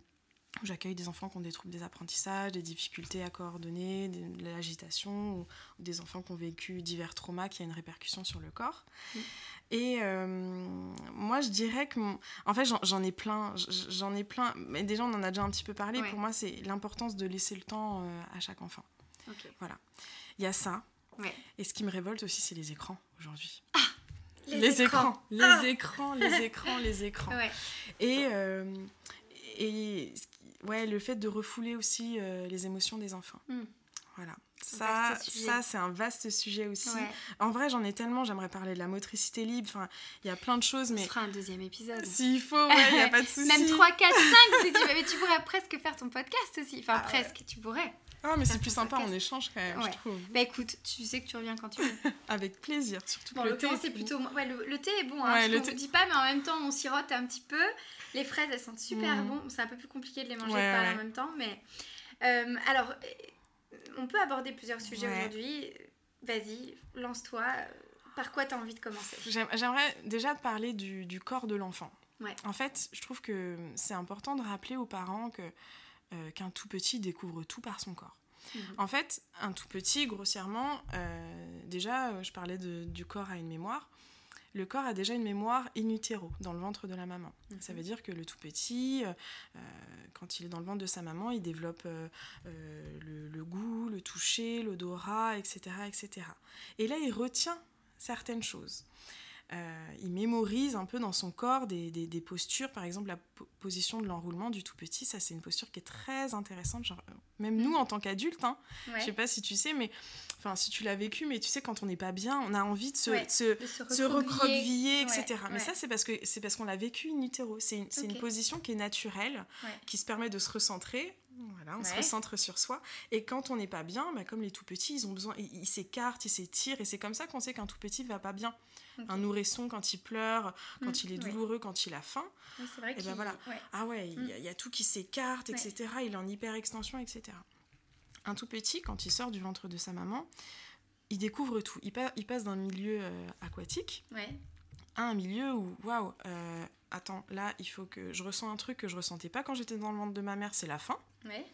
où J'accueille des enfants qui ont des troubles des apprentissages, des difficultés à coordonner, de l'agitation, ou, des enfants qui ont vécu divers traumas qui a une répercussion sur le corps. Mhm. Et moi, je dirais que, en fait, j'en ai plein, j'en ai plein, mais déjà on en a déjà un petit peu parlé. Pour moi, c'est l'importance de laisser le temps à chaque enfant. Voilà. Il y a ça. Et ce qui me révolte aussi, c'est les écrans aujourd'hui. Ah Les, écrans. Les ah écrans, les écrans, les écrans. Et, euh, et ouais, le fait de refouler aussi euh, les émotions des enfants. Hmm. Voilà. Ça, ça c'est un vaste sujet aussi. En vrai, j'en ai tellement. J'aimerais parler de la motricité libre. Enfin, il y a plein de choses. mais... On fera un deuxième épisode. S'il faut, il n'y a pas de souci. Même 3, 4, 5, si tu... Mais tu pourrais presque faire ton podcast aussi. Enfin, ah presque, tu pourrais. Ah, mais c'est plus sympa, on échange quand même, je trouve. Bah écoute, tu sais que tu reviens quand tu veux. Avec plaisir, surtout bon, le, thé. c'est plutôt. Ouais, le, thé est bon, hein, le thé... dit pas, mais en même temps, on sirote un petit peu. Les fraises, elles sentent super mm. bon. C'est un peu plus compliqué de les manger en même temps, mais. Euh, alors, on peut aborder plusieurs sujets aujourd'hui. Vas-y, lance-toi. Par quoi tu as envie de commencer? J'aimerais déjà parler du, du corps de l'enfant. En fait, je trouve que c'est important de rappeler aux parents que euh, qu'un tout petit découvre tout par son corps. Mhm. En fait, un tout petit, grossièrement, euh, déjà, je parlais du corps à une mémoire. Le corps a déjà une mémoire in utero, dans le ventre de la maman. Mhm. Ça veut dire que le tout petit, quand il est dans le ventre de sa maman, il développe le, le, goût, le toucher, l'odorat, etc., etc. Et là, il retient certaines choses. Euh, il mémorise un peu dans son corps des, des, postures, par exemple la position de l'enroulement du tout petit, ça c'est une posture qui est très intéressante, genre, euh, même nous en tant qu'adultes, hein, je sais pas si tu sais, mais enfin si tu l'as vécu, mais tu sais quand on n'est pas bien, on a envie de se, se, recroqueviller, etc. Mais ça c'est parce que c'est parce qu'on l'a vécu in utero, c'est une, une, position qui est naturelle, qui se permet de se recentrer voilà, on se recentre sur soi. Et quand on n'est pas bien, bah, comme les tout petits, ils ont besoin, ils s'écartent, ils s'étirent, et c'est comme ça qu'on sait qu'un tout petit va pas bien. Un nourrisson quand il pleure, quand mm, il est douloureux, quand il a faim. vrai et ben voilà. Ah ouais, il y, a mm. tout qui s'écarte, etc. Il est en hyper extension, etc. Un tout petit, quand il sort du ventre de sa maman, il découvre tout. Il, il passe d'un milieu euh, aquatique à un milieu où, waouh, euh, attends, là, il faut que je ressens un truc que je ressentais pas quand j'étais dans le ventre de ma mère, c'est la faim. Oui.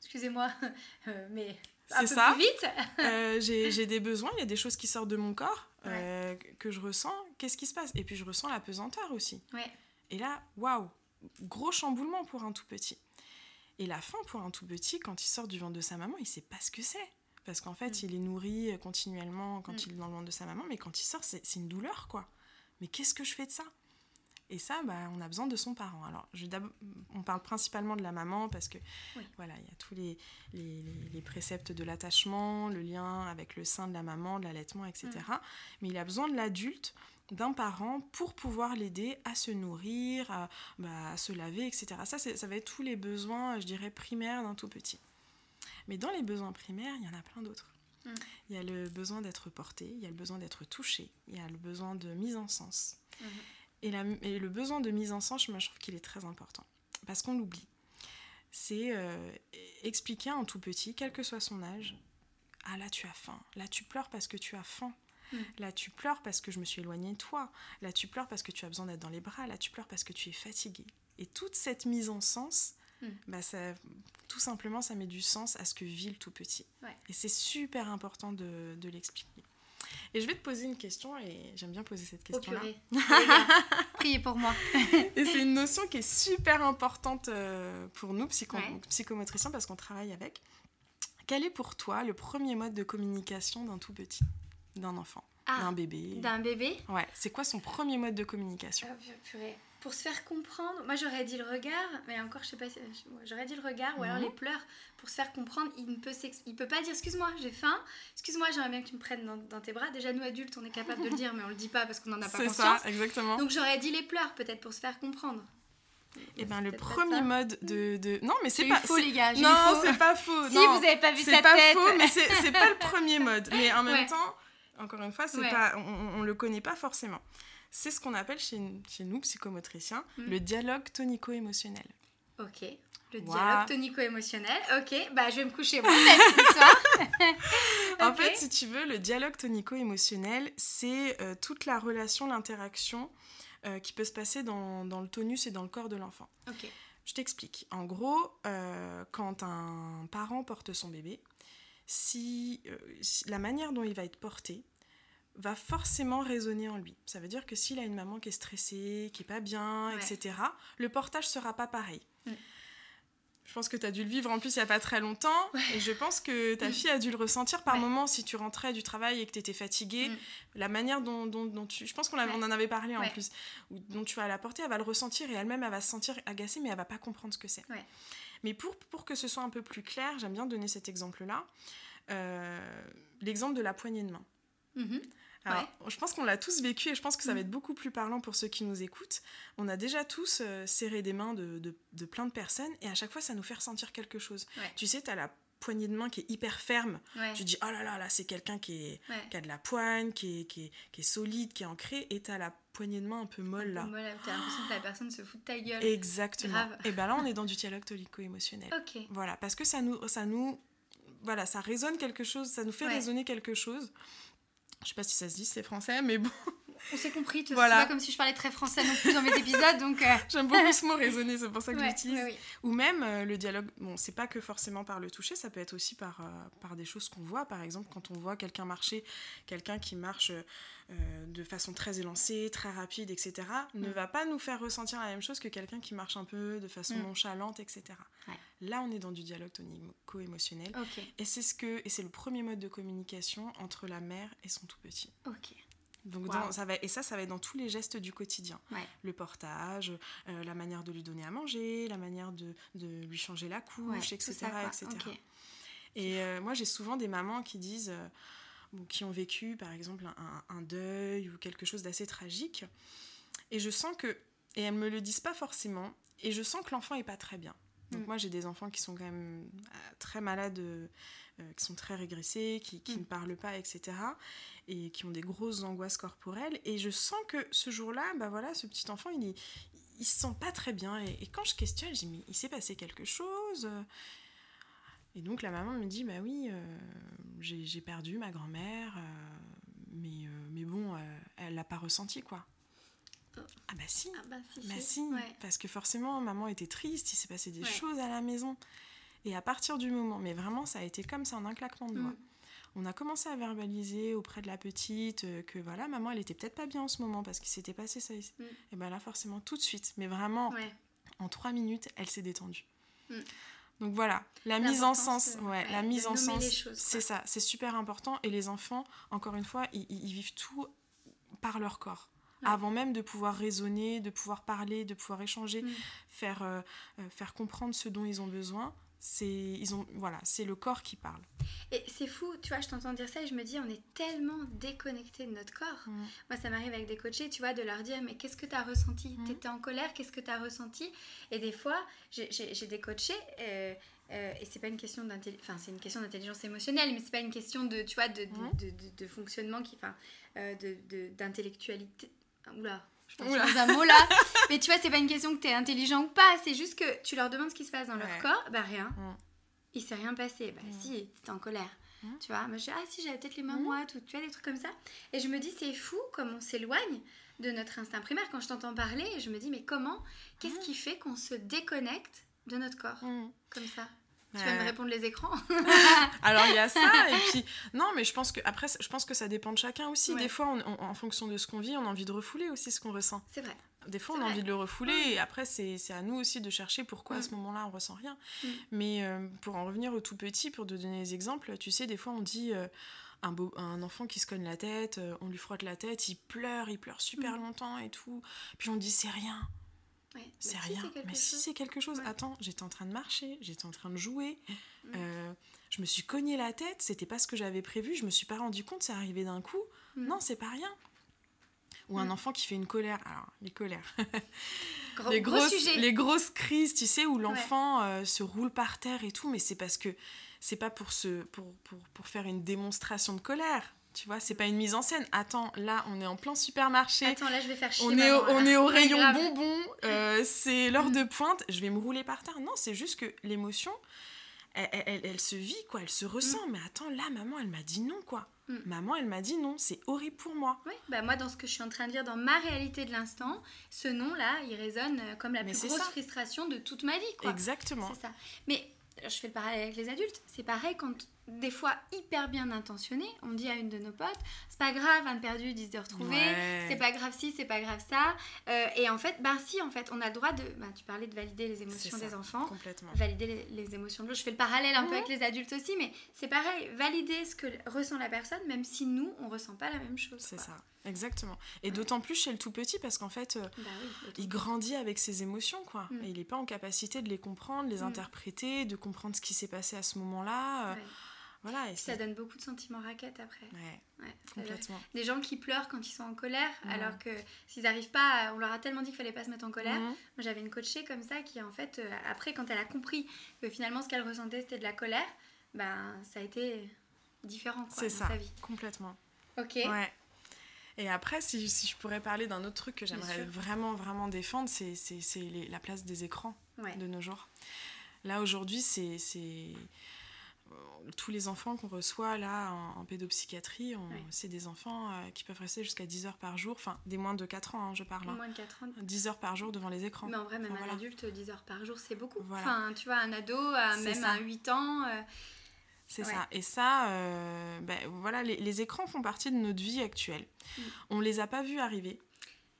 Excusez-moi, euh, mais c'est ça. Plus vite. euh, j'ai des besoins, il y a des choses qui sortent de mon corps euh, que je ressens. Qu'est-ce qui se passe? Et puis je ressens la pesanteur aussi. Ouais. Et là, waouh, gros chamboulement pour un tout petit. Et la faim pour un tout petit, quand il sort du ventre de sa maman, il sait pas ce que c'est. Parce qu'en fait, mm. il est nourri continuellement quand mm. il est dans le ventre de sa maman, mais quand il sort, c'est une douleur, quoi. Mais qu'est-ce que je fais de ça? Et ça, bah, on a besoin de son parent. Alors, je, on parle principalement de la maman parce que voilà, il y a tous les, les, préceptes de l'attachement, le lien avec le sein de la maman, de l'allaitement, etc. Mm. Mais il a besoin de l'adulte, d'un parent, pour pouvoir l'aider à se nourrir, à, bah, se laver, etc. Ça, ça va être tous les besoins, je dirais, primaires d'un tout petit. Mais dans les besoins primaires, il y en a plein d'autres. Mm. Il y a le besoin d'être porté, il y a le besoin d'être touché, il y a le besoin de mise en sens. Mm-hmm. et, et, le besoin de mise en sens, moi je trouve qu'il est très important. Parce qu'on l'oublie. C'est euh, expliquer à un tout petit, quel que soit son âge, ah là tu as faim, là tu pleures parce que tu as faim. Mm. Là, tu pleures parce que je me suis éloignée de toi. Là, tu pleures parce que tu as besoin d'être dans les bras. Là, tu pleures parce que tu es fatiguée. Et toute cette mise en sens, mm. bah ça, tout simplement, ça met du sens à ce que vit le tout petit. Et c'est super important de, de l'expliquer. Et je vais te poser une question, et j'aime bien poser cette question-là. Priez pour moi. et c'est une notion qui est super importante euh, pour nous, psycho psychomotriciens, parce qu'on travaille avec. Quel est pour toi le premier mode de communication d'un tout petit, d'un enfant, ah, d'un bébé? D'un bébé? Ouais, c'est quoi son premier mode de communication? Oh, purée pour se faire comprendre, moi j'aurais dit le regard, mais encore je sais pas, j'aurais dit le regard ou alors mhm. les pleurs. Pour se faire comprendre, il ne peut, il peut pas dire excuse-moi, j'ai faim, excuse-moi, j'aimerais bien que tu me prennes dans, tes bras. Déjà nous adultes, on est capable de le dire, mais on le dit pas parce qu'on n'en a pas conscience. C'est ça, exactement. Donc j'aurais dit les pleurs peut-être pour se faire comprendre. Et eh ben le premier mode de, de, non mais c'est pas faux les gars non c'est pas faux si vous avez pas vu sa pas tête faux mais c'est pas le premier mode mais en même temps encore une fois c'est pas on, on, le connaît pas forcément c'est ce qu'on appelle chez, chez, nous, psychomotriciens, hmm. le dialogue tonico-émotionnel. Ok. Le dialogue tonico-émotionnel. Ok, bah je vais me coucher moi ce soir. En fait, si tu veux, le dialogue tonico-émotionnel, c'est euh, toute la relation, l'interaction euh, qui peut se passer dans, dans, le tonus et dans le corps de l'enfant. Ok. Je t'explique. En gros, euh, quand un parent porte son bébé, si, si, la manière dont il va être porté, va forcément résonner en lui. Ça veut dire que s'il a une maman qui est stressée, qui est pas bien, etc., le portage sera pas pareil. Mm. Je pense que tu as dû le vivre en plus il n'y a pas très longtemps. Et je pense que ta mm. fille a dû le ressentir par moments si tu rentrais du travail et que tu étais fatiguée. Mm. La manière dont, dont, tu. Je pense qu'on en avait parlé en plus. dont tu vas la porter, elle va le ressentir et elle-même, elle va se sentir agacée, mais elle va pas comprendre ce que c'est. Mais pour, pour que ce soit un peu plus clair, j'aime bien donner cet exemple-là. Euh, l'exemple de la poignée de main. Mm-hmm. Alors, je pense qu'on l'a tous vécu et je pense que ça va mm. être beaucoup plus parlant pour ceux qui nous écoutent. On a déjà tous euh, serré des mains de, de, plein de personnes et à chaque fois, ça nous fait ressentir quelque chose. Tu sais, tu as la poignée de main qui est hyper ferme. Tu dis, oh là là, là, c'est quelqu'un qui, a de la poigne, qui est, qui est, qui est solide, qui est ancré, et tu as la poignée de main un peu molle là. Molle, t'as l'impression que la personne se fout de ta gueule. Exactement. Et ben là, on est dans du dialogue tolico-émotionnel. Ok. Voilà, parce que ça nous, ça nous, voilà, ça résonne quelque chose, ça nous fait résonner quelque chose. Je sais pas si ça se dit, c'est français, mais bon. On s'est compris, c'est pas comme si je parlais très français non plus dans mes épisodes, donc... Euh. J'aime beaucoup ce mot raisonner, c'est pour ça que j'utilise. Ou même euh, le dialogue, bon, c'est pas que forcément par le toucher, ça peut être aussi par, euh, par des choses qu'on voit, par exemple, quand on voit quelqu'un marcher, quelqu'un qui marche de façon très élancée, très rapide, etc., ne mm. va pas nous faire ressentir la même chose que quelqu'un qui marche un peu de façon mm. nonchalante, etc. Là, on est dans du dialogue tonico-émotionnel. Et c'est ce que, et c'est le premier mode de communication entre la mère et son tout petit. Ok. Donc ça va, et ça, ça va être dans tous les gestes du quotidien. Le portage, euh, la manière de lui donner à manger, la manière de, de lui changer la couche, etc. etc. Et euh, moi, j'ai souvent des mamans qui disent, euh, qui ont vécu, par exemple, un, deuil ou quelque chose d'assez tragique. Et je sens que, et elles me le disent pas forcément, et je sens que l'enfant est pas très bien. Donc mm. moi, j'ai des enfants qui sont quand même très malades euh, qui sont très régressés, qui, qui mm. ne parlent pas, etc. Et qui ont des grosses angoisses corporelles. Et je sens que ce jour-là, bah voilà, ce petit enfant, il, est, il se sent pas très bien. Et, quand je questionne, je dis, mais il s'est passé quelque chose? Et donc la maman me dit, bah oui, euh, j'ai perdu ma grand-mère, euh, mais, mais bon, elle l'a pas ressenti, quoi. Ah bah si, ah bah si, bah si. parce que forcément maman était triste, il s'est passé des choses à la maison. Et à partir du moment, mais vraiment, ça a été comme ça en un claquement de doigts. Mm. On a commencé à verbaliser auprès de la petite euh, que voilà, maman, elle était peut-être pas bien en ce moment parce qu'il s'était passé ça. Mm. Et ben là, forcément, tout de suite, mais vraiment, en trois minutes, elle s'est détendue. Mm. Donc voilà, la mise en sens, ouais, la mise en sens, c'est ça, c'est super important. Et les enfants, encore une fois, ils, vivent tout par leur corps. Avant même de pouvoir raisonner, de pouvoir parler, de pouvoir échanger, faire, euh, euh, faire comprendre ce dont ils ont besoin, c'est ils ont voilà c'est le corps qui parle et c'est fou tu vois je t'entends dire ça et je me dis on est tellement déconnecté de notre corps mm. moi ça m'arrive avec des coachés tu vois de leur dire mais qu'est-ce que tu as ressenti? Mm. tu étais en colère qu'est-ce que tu as ressenti? Et des fois j'ai des coachés euh, euh, et c'est pas une question d'intelligence enfin c'est une question d'intelligence émotionnelle mais c'est pas une question de tu vois de, de, mm. de, fonctionnement qui enfin euh, de d'intellectualité oula je pense dans un mot là. Mais tu vois, c'est pas une question que tu es intelligent ou pas, c'est juste que tu leur demandes ce qui se passe dans leur corps, bah rien. Mm. Il s'est rien passé. Bah mm. si, t'es en colère. Mm. Tu vois, moi je dis, ah si, j'avais peut-être les mains moites ou tu vois, des trucs comme ça. Et je me dis, c'est fou comme on s'éloigne de notre instinct primaire. Quand je t'entends parler, je me dis, mais comment Qu'est-ce qui fait qu'on se déconnecte de notre corps Comme ça? Tu vas me répondre les écrans Alors il y a ça et puis non mais je pense que après je pense que ça dépend de chacun aussi. Des fois en fonction de ce qu'on vit, on a envie de refouler aussi ce qu'on ressent. C'est vrai. Des fois, on a envie de le refouler et après, c'est à nous aussi de chercher pourquoi à ce moment-là, on ressent rien. Mm. Mais euh, pour en revenir au tout petit, pour te donner des exemples, tu sais, des fois, on dit euh, un, beau, un enfant qui se cogne la tête, euh, on lui frotte la tête, il pleure, il pleure super mm. longtemps et tout. Puis on dit, c'est rien. C'est rien. mais si c'est quelque chose, attends, j'étais en train de marcher, j'étais en train de jouer. je me suis cogné la tête, c'était pas ce que j'avais prévu, je me suis pas rendu compte, c'est arrivé d'un coup. Non, c'est pas rien ou un mm. enfant qui fait une colère. Alors, les colères. les, grosses, les grosses crises, tu sais, où l'enfant euh, se roule par terre et tout, mais c'est parce que c'est pas pour, se, pour, pour, pour, faire une démonstration de colère. Tu vois, c'est pas une mise en scène. Attends, là, on est en plein supermarché. Attends, là, je vais faire chier. On, est, au, on est au rayon bonbons. Euh, c'est l'heure de pointe. Je vais me rouler par terre. Non, c'est juste que l'émotion, elle, elle, se vit, quoi. Elle se ressent. Mm. Mais attends, là, maman, elle m'a dit non, quoi. Mm. Maman, elle m'a dit non, c'est horrible pour moi. Oui, bah moi, dans ce que je suis en train de dire, dans ma réalité de l'instant, ce nom-là, il résonne euh, comme la plus grosse frustration de toute ma vie. Quoi. Exactement. C'est ça. Mais je fais le parallèle avec les adultes. C'est pareil quand des fois hyper bien intentionné, on dit à une de nos potes, c'est pas grave, un perdu, 10 de retrouver, c'est pas grave si, c'est pas grave ça. Euh, et en fait, ben si, en fait, on a le droit de. Ben, tu parlais de valider les émotions des enfants, complètement. valider les, émotions de l'autre. Je fais le parallèle un peu avec les adultes aussi, mais c'est pareil, valider ce que ressent la personne, même si nous, on ressent pas la même chose. C'est ça. Exactement. Et d'autant plus chez le tout petit parce qu'en fait, euh, bah il grandit avec ses émotions, quoi. Mm. Et il n'est pas en capacité de les comprendre, les mm. interpréter, de comprendre ce qui s'est passé à ce moment-là. Euh, voilà, ça donne beaucoup de sentiments raquettes après. Ouais, complètement. Des gens qui pleurent quand ils sont en colère, alors que s'ils n'arrivent pas, on leur a tellement dit qu'il fallait pas se mettre en colère. Moi, j'avais une coachée comme ça qui, en fait, euh, après, quand elle a compris que finalement ce qu'elle ressentait c'était de la colère, ben ça a été différent quoi, dans ça, sa vie. Complètement. Ok. Ouais. Et après, si, si je pourrais parler d'un autre truc que j'aimerais vraiment, vraiment défendre, c'est la place des écrans de nos jours. Là, aujourd'hui, c'est tous les enfants qu'on reçoit là en, pédopsychiatrie, c'est des enfants euh, qui peuvent rester jusqu'à 10 heures par jour, enfin des moins de 4 ans, hein, je parle. Hein. Moins de 4 ans. 10 heures par jour devant les écrans. Mais en vrai, même un adulte, 10 heures par jour, c'est beaucoup. Enfin, tu vois, un ado, même à 8 ans. Euh, c'est ça. Et ça, euh, ben, voilà, les, écrans font partie de notre vie actuelle. Mm. On les a pas vus arriver.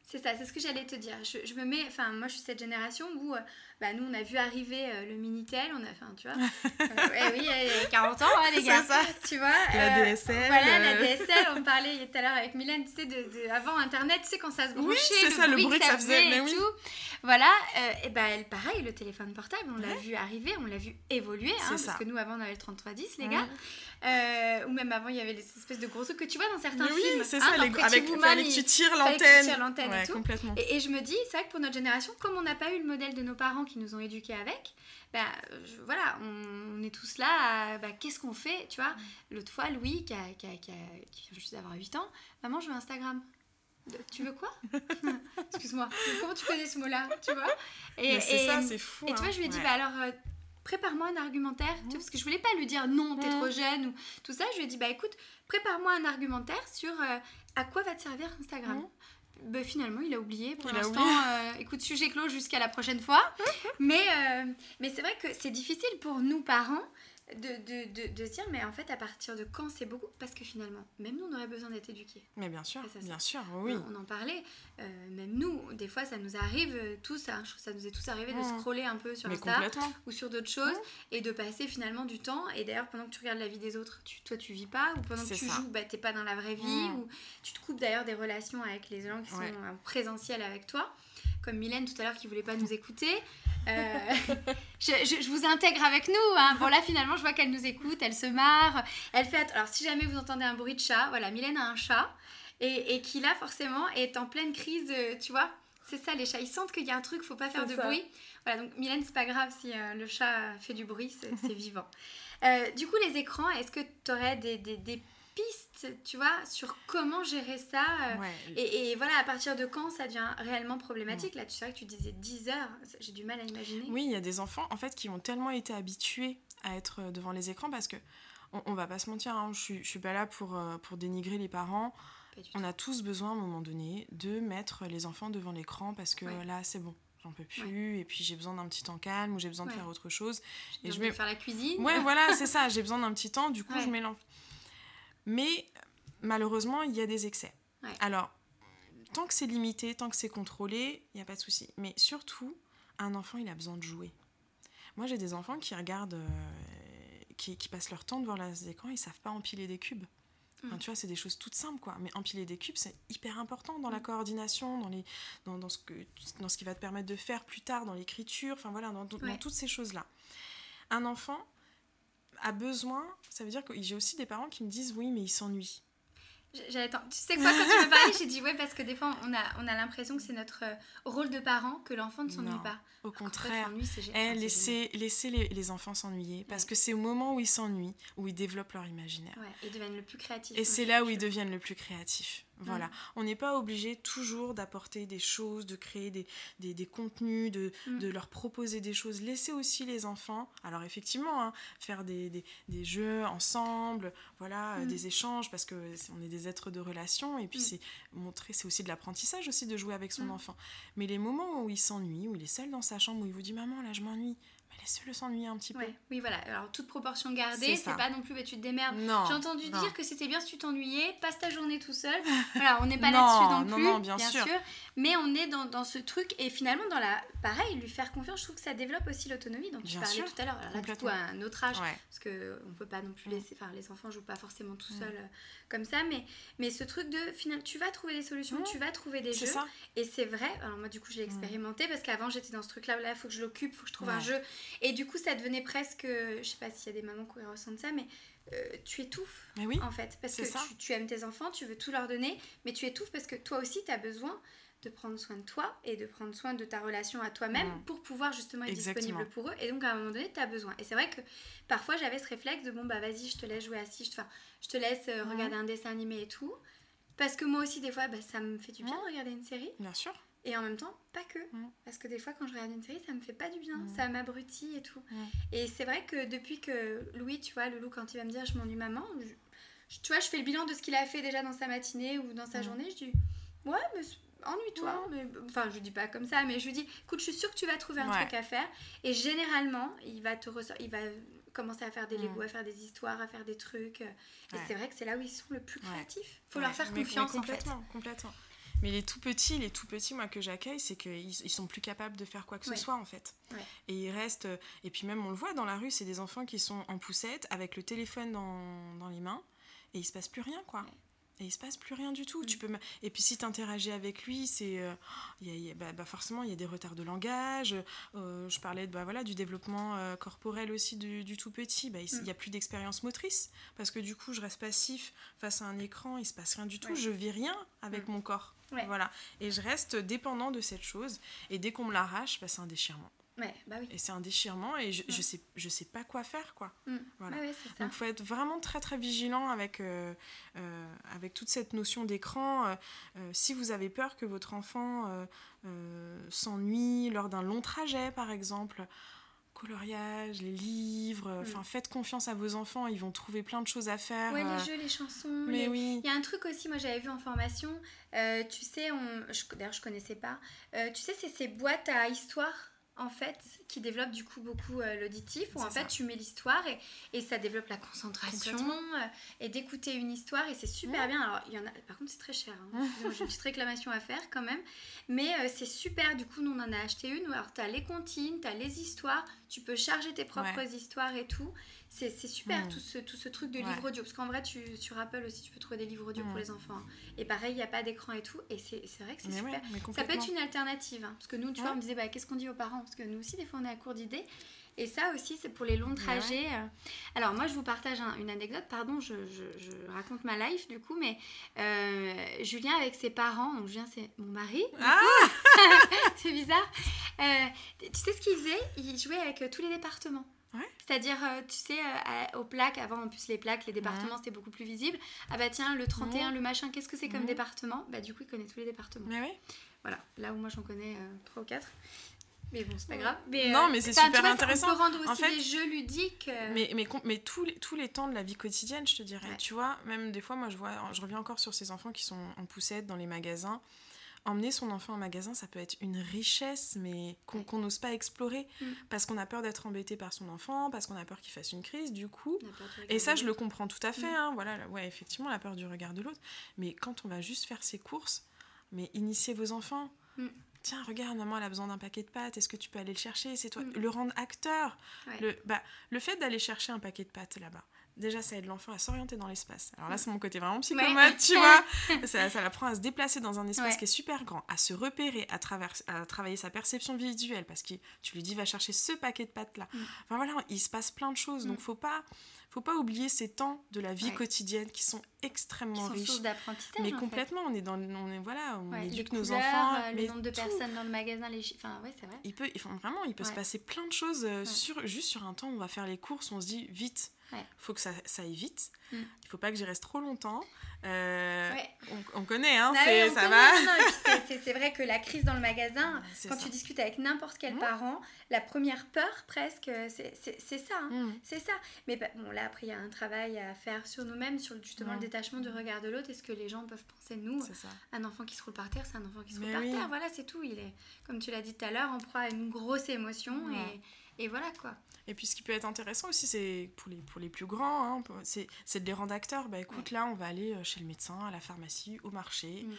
C'est ça, c'est ce que j'allais te dire. Je, je, me mets, enfin, moi je suis cette génération où bah, nous, on a vu arriver euh, le Minitel, on a, enfin, tu vois, euh, oui, il y a 40 ans, hein, les gars, ça. tu vois. La euh, DSL. Voilà, la DSL, on parlait tout à l'heure avec Mylène, tu sais, de, avant Internet, tu sais, quand ça se branchait, oui, c'est ça, le bruit que ça faisait, mais oui. tout. Voilà, et ben pareil, le téléphone portable, on l'a vu arriver, on l'a vu évoluer, hein, parce que nous, avant, on avait le 3310, les gars. ou même avant, il y avait les espèces de gros trucs que tu vois dans certains films. Oui, c'est ça, hein, les, avec, fallait que tu tires l'antenne. et tout. Complètement. Et, et je me dis, c'est vrai que pour notre génération, comme on n'a pas eu le modèle de nos parents qui nous ont éduqués avec, bah, voilà, on, est tous là, bah, qu'est-ce qu'on fait, tu vois mm. L'autre fois, Louis, qui, a, qui, a, qui, vient juste d'avoir 8 ans, maman, je veux Instagram. Tu veux quoi? Excuse-moi, comment tu connais ce mot-là, tu vois? Et c'est ça, c'est fou. Et tu vois, hein. je lui ai dit, bah alors, euh, prépare-moi un argumentaire, tu vois, parce que je voulais pas lui dire non, t'es trop jeune ou tout ça. Je lui ai dit, bah écoute, prépare-moi un argumentaire sur euh, à quoi va te servir Instagram. Bah, finalement, il a oublié pour l'instant. Euh, écoute, sujet clos jusqu'à la prochaine fois. mais euh, mais c'est vrai que c'est difficile pour nous, parents, de, de, de, dire, mais en fait, à partir de quand c'est beaucoup Parce que finalement, même nous, on aurait besoin d'être éduqués. Mais bien sûr, bien sûr, oui. On, en parlait, euh, même nous, des fois, ça nous arrive euh, tous, hein, ça nous est tous arrivé de mmh. scroller un peu sur mais Insta ou sur d'autres choses et de passer finalement du temps. Et d'ailleurs, pendant que tu regardes la vie des autres, tu, toi, tu vis pas, ou pendant que tu joues, bah, t'es pas dans la vraie vie, mmh. ou tu te coupes d'ailleurs des relations avec les gens qui sont en présentiel avec toi comme Mylène tout à l'heure qui voulait pas nous écouter. Euh, je, vous intègre avec nous. Hein. Bon là finalement je vois qu'elle nous écoute, elle se marre, elle fait. Alors si jamais vous entendez un bruit de chat, voilà Mylène a un chat et, qui là forcément est en pleine crise, euh, tu vois. C'est ça les chats, ils sentent qu'il y a un truc, faut pas faire de bruit. Voilà donc Mylène c'est pas grave si euh, le chat fait du bruit, c'est vivant. du coup les écrans, est-ce que tu aurais des, des piste, tu vois, sur comment gérer ça. Euh, et, voilà, à partir de quand ça devient réellement problématique? Là, tu sais que tu disais 10 heures, j'ai du mal à imaginer. Oui, il y a des enfants, en fait, qui ont tellement été habitués à être euh, devant les écrans parce que, on, va pas se mentir, hein, je, suis, je suis pas là pour, euh, pour dénigrer les parents. On a tous besoin, à un moment donné, de mettre les enfants devant l'écran parce que là, c'est bon j'en peux plus et puis j'ai besoin d'un petit temps calme ou j'ai besoin de faire autre chose et je vais faire la cuisine ouais voilà c'est ça j'ai besoin d'un petit temps du coup je mets l'enfant mais malheureusement il y a des excès alors tant que c'est limité tant que c'est contrôlé il n'y a pas de souci mais surtout un enfant il a besoin de jouer moi j'ai des enfants qui regardent euh, qui, qui, passent leur temps devant les écrans ils savent pas empiler des cubes Mm. tu vois, c'est des choses toutes simples, quoi. Mais empiler des cubes, c'est hyper important dans la mm. coordination, dans, les, dans, dans, ce que, dans ce qui va te permettre de faire plus tard, dans l'écriture, enfin voilà, dans, dans toutes ces choses-là. Un enfant a besoin, ça veut dire que j'ai aussi des parents qui me disent oui, mais il s'ennuie. J'allais tu sais quoi, quand tu me parlais, j'ai dit ouais, parce que des fois, on a, on a l'impression que c'est notre euh, rôle de parent que l'enfant ne s'ennuie pas. Au contraire, eh, laissez, laissez les, les, enfants s'ennuyer, parce que c'est au moment où ils s'ennuient, où ils développent leur imaginaire. Ouais, deviennent le plus créatifs. Et c'est là où ils deviennent le plus créatifs. Voilà. Mm. On n'est pas obligé toujours d'apporter des choses, de créer des, des, des contenus, de, mm. de, leur proposer des choses. Laissez aussi les enfants, alors effectivement, hein, faire des, des, jeux ensemble, voilà, mm. des échanges, parce que on est des êtres de relation, et puis c'est montrer, c'est aussi de l'apprentissage aussi de jouer avec son enfant. Mais les moments où il s'ennuie, où il est seul dans sa chambre, où il vous dit maman, là je m'ennuie, laisse-le s'ennuyer un petit peu. Oui, voilà. Alors, toute proportion gardée, c'est pas non plus, bah, tu te démerdes. J'ai entendu dire que c'était bien si tu t'ennuyais, passe ta journée tout seul. voilà, on n'est pas là-dessus non, plus, non, bien, sûr. Mais on est dans, dans, ce truc, et finalement, dans la. Pareil, lui faire confiance, je trouve que ça développe aussi l'autonomie dont tu parlais tout à l'heure. Alors là, du coup, à un autre âge, parce qu'on peut pas non plus laisser. Enfin, les enfants jouent pas forcément tout seuls euh, comme ça, mais, mais ce truc de. Finalement, tu vas trouver des solutions, tu vas trouver des jeux. Ça. Et c'est vrai, alors moi, du coup, je l'ai expérimenté, parce qu'avant, j'étais dans ce truc-là, là, il faut que je l'occupe, il faut que je trouve un jeu. Et du coup, ça devenait presque, je sais pas s'il y a des mamans qui ressentent ça, mais euh, tu étouffes oui, en fait. Parce que tu, aimes tes enfants, tu veux tout leur donner, mais tu étouffes parce que toi aussi, tu as besoin de prendre soin de toi et de prendre soin de ta relation à toi-même pour pouvoir justement être disponible pour eux. Et donc, à un moment donné, tu as besoin. Et c'est vrai que parfois, j'avais ce réflexe de bon, bah vas-y, je te laisse jouer assis, je, je te laisse euh, regarder un dessin animé et tout. Parce que moi aussi, des fois, bah, ça me fait du bien de regarder une série. Bien sûr. Et en même temps, pas que. Parce que des fois, quand je regarde une série, ça me fait pas du bien. Ça m'abrutit et tout. Et c'est vrai que depuis que Louis, tu vois, Loulou, quand il va me dire je m'ennuie maman, tu vois, je fais le bilan de ce qu'il a fait déjà dans sa matinée ou dans sa journée. Je dis ouais, mais ennuie-toi. Mais... Enfin, je dis pas comme ça, mais je lui dis écoute, je suis sûre que tu vas trouver un truc à faire. Et généralement, il va te il va commencer à faire des Lego, à faire des histoires, à faire des trucs. Et c'est vrai que c'est là où ils sont le plus créatifs. Faut leur faire confiance en fait. Complètement. Mais les tout petits, les tout petits, moi, que j'accueille, c'est qu'ils ils sont plus capables de faire quoi que ce soit, en fait. Et ils restent. Euh, et puis, même, on le voit dans la rue, c'est des enfants qui sont en poussette, avec le téléphone dans, dans les mains, et il se passe plus rien, quoi et il se passe plus rien du tout. Tu mm. peux et puis si tu interagis avec lui, c'est euh, bah, bah, forcément il y a des retards de langage. Euh, je parlais de, bah, voilà du développement euh, corporel aussi du, tout petit. Bah, il n'y mm. a plus d'expérience motrice parce que du coup je reste passif face à un écran, il se passe rien du tout. Je vis rien avec mm. mon corps. Voilà et je reste dépendant de cette chose. Et dès qu'on me l'arrache, c'est un déchirement. Bah et c'est un déchirement et je, je, sais, je sais pas quoi faire, quoi. Mm. Voilà. Donc, il faut être vraiment très, très vigilant avec, euh, euh, avec toute cette notion d'écran. Euh, si vous avez peur que votre enfant s'ennuie lors d'un long trajet, par exemple, coloriage, les livres, mm. enfin faites confiance à vos enfants, ils vont trouver plein de choses à faire. Ouais, les jeux, les chansons. Mais oui. Il y a un truc aussi, moi j'avais vu en formation, tu sais, on... d'ailleurs je connaissais pas, tu sais, c'est ces boîtes à histoire en fait, qui développe du coup beaucoup euh, l'auditif, où en fait tu mets l'histoire et, et, ça développe la concentration euh, et d'écouter une histoire et c'est super bien. Alors, il y en a, par contre, c'est très cher. Hein. J'ai une petite réclamation à faire quand même, mais euh, c'est super. Du coup, nous on en a acheté une. Alors, tu as les comptines, tu as les histoires, tu peux charger tes propres histoires et tout. C'est super tout, ce, tout ce truc de livre audio. Parce qu'en vrai, tu, sur Apple aussi, tu peux trouver des livres audio pour les enfants. Hein. Et pareil, il n'y a pas d'écran et tout. Et c'est vrai que c'est super. ça peut être une alternative. Hein. parce que nous, tu vois, on me disait, bah, qu'est-ce qu'on dit aux parents? Parce que nous aussi, des fois, on est à court d'idées. Et ça aussi, c'est pour les longs trajets. Euh. Alors, moi, je vous partage une anecdote. Pardon, je, je, raconte ma life, du coup. Mais euh, Julien, avec ses parents, donc Julien, c'est mon mari. Ah C'est bizarre. Euh, tu sais ce qu'il faisait? Il jouait avec tous les départements. C'est-à-dire, euh, tu sais, euh, aux plaques, avant en plus les plaques, les départements c'était beaucoup plus visible. Ah bah tiens, le 31, le machin, qu'est-ce que c'est comme département? Bah du coup, il connaît tous les départements. Mais oui. Voilà, là où moi j'en connais trois ou quatre. Mais bon, c'est pas grave. non, mais c'est super intéressant. On peut rendre aussi en fait, des jeux ludiques. Mais, mais, mais tous, les, tous les temps de la vie quotidienne, je te dirais. Tu vois, même des fois, moi, je, vois, je reviens encore sur ces enfants qui sont en poussette dans les magasins emmener son enfant au magasin, ça peut être une richesse, mais qu'on n'ose pas explorer, mm. parce qu'on a peur d'être embêté par son enfant, parce qu'on a peur qu'il fasse une crise, du coup. Et ça, je le comprends tout à fait, mm. hein, voilà, ouais, effectivement, la peur du regard de l'autre. Mais quand on va juste faire ses courses, mais initiez vos enfants. Mm. Tiens, regarde, maman, elle a besoin d'un paquet de pâtes, est-ce que tu peux aller le chercher? C'est toi. Le rendre acteur. Le, bah, le fait d'aller chercher un paquet de pâtes là-bas, déjà ça aide l'enfant à s'orienter dans l'espace. Alors là c'est mon côté vraiment psychomode, tu vois. ça, ça l'apprend à se déplacer dans un espace qui est super grand, à se repérer, à, travers, à travailler sa perception visuelle parce que tu lui dis va chercher ce paquet de pâtes là. Mm. Enfin voilà, il se passe plein de choses donc mm. faut pas faut pas oublier ces temps de la vie quotidienne qui sont extrêmement qui sont riches. d'apprentissage. Mais complètement, on est dans, on est voilà, on éduque nos enfants. Euh, le nombre de personnes dans le magasin, les, enfin ouais, c'est vrai. Il peut, vraiment, il peut se passer plein de choses euh, sur juste sur un temps. On va faire les courses, on se dit vite. Il faut que ça, ça aille vite. Mm. Il faut pas que j'y reste trop longtemps. Euh, on, connaît, hein, c'est, ça va. c'est, vrai que la crise dans le magasin, quand tu discutes avec n'importe quel mm. parent, la première peur presque, c'est, ça. Hein. Mm. C'est ça. Mais bah, bon, là, après, il y a un travail à faire sur nous-mêmes, sur justement le détachement du regard de l'autre. Est-ce que les gens peuvent penser de nous Un enfant qui se roule par terre, c'est un enfant qui se roule par terre. Voilà, c'est tout. Il est, comme tu l'as dit tout à l'heure, en proie à une grosse émotion. Et, et voilà quoi. Et puis ce qui peut être intéressant aussi, c'est pour les, pour les plus grands, hein, c'est de les rendre acteurs. Bah écoute, là, on va aller euh, chez le médecin, à la pharmacie, au marché. Mm.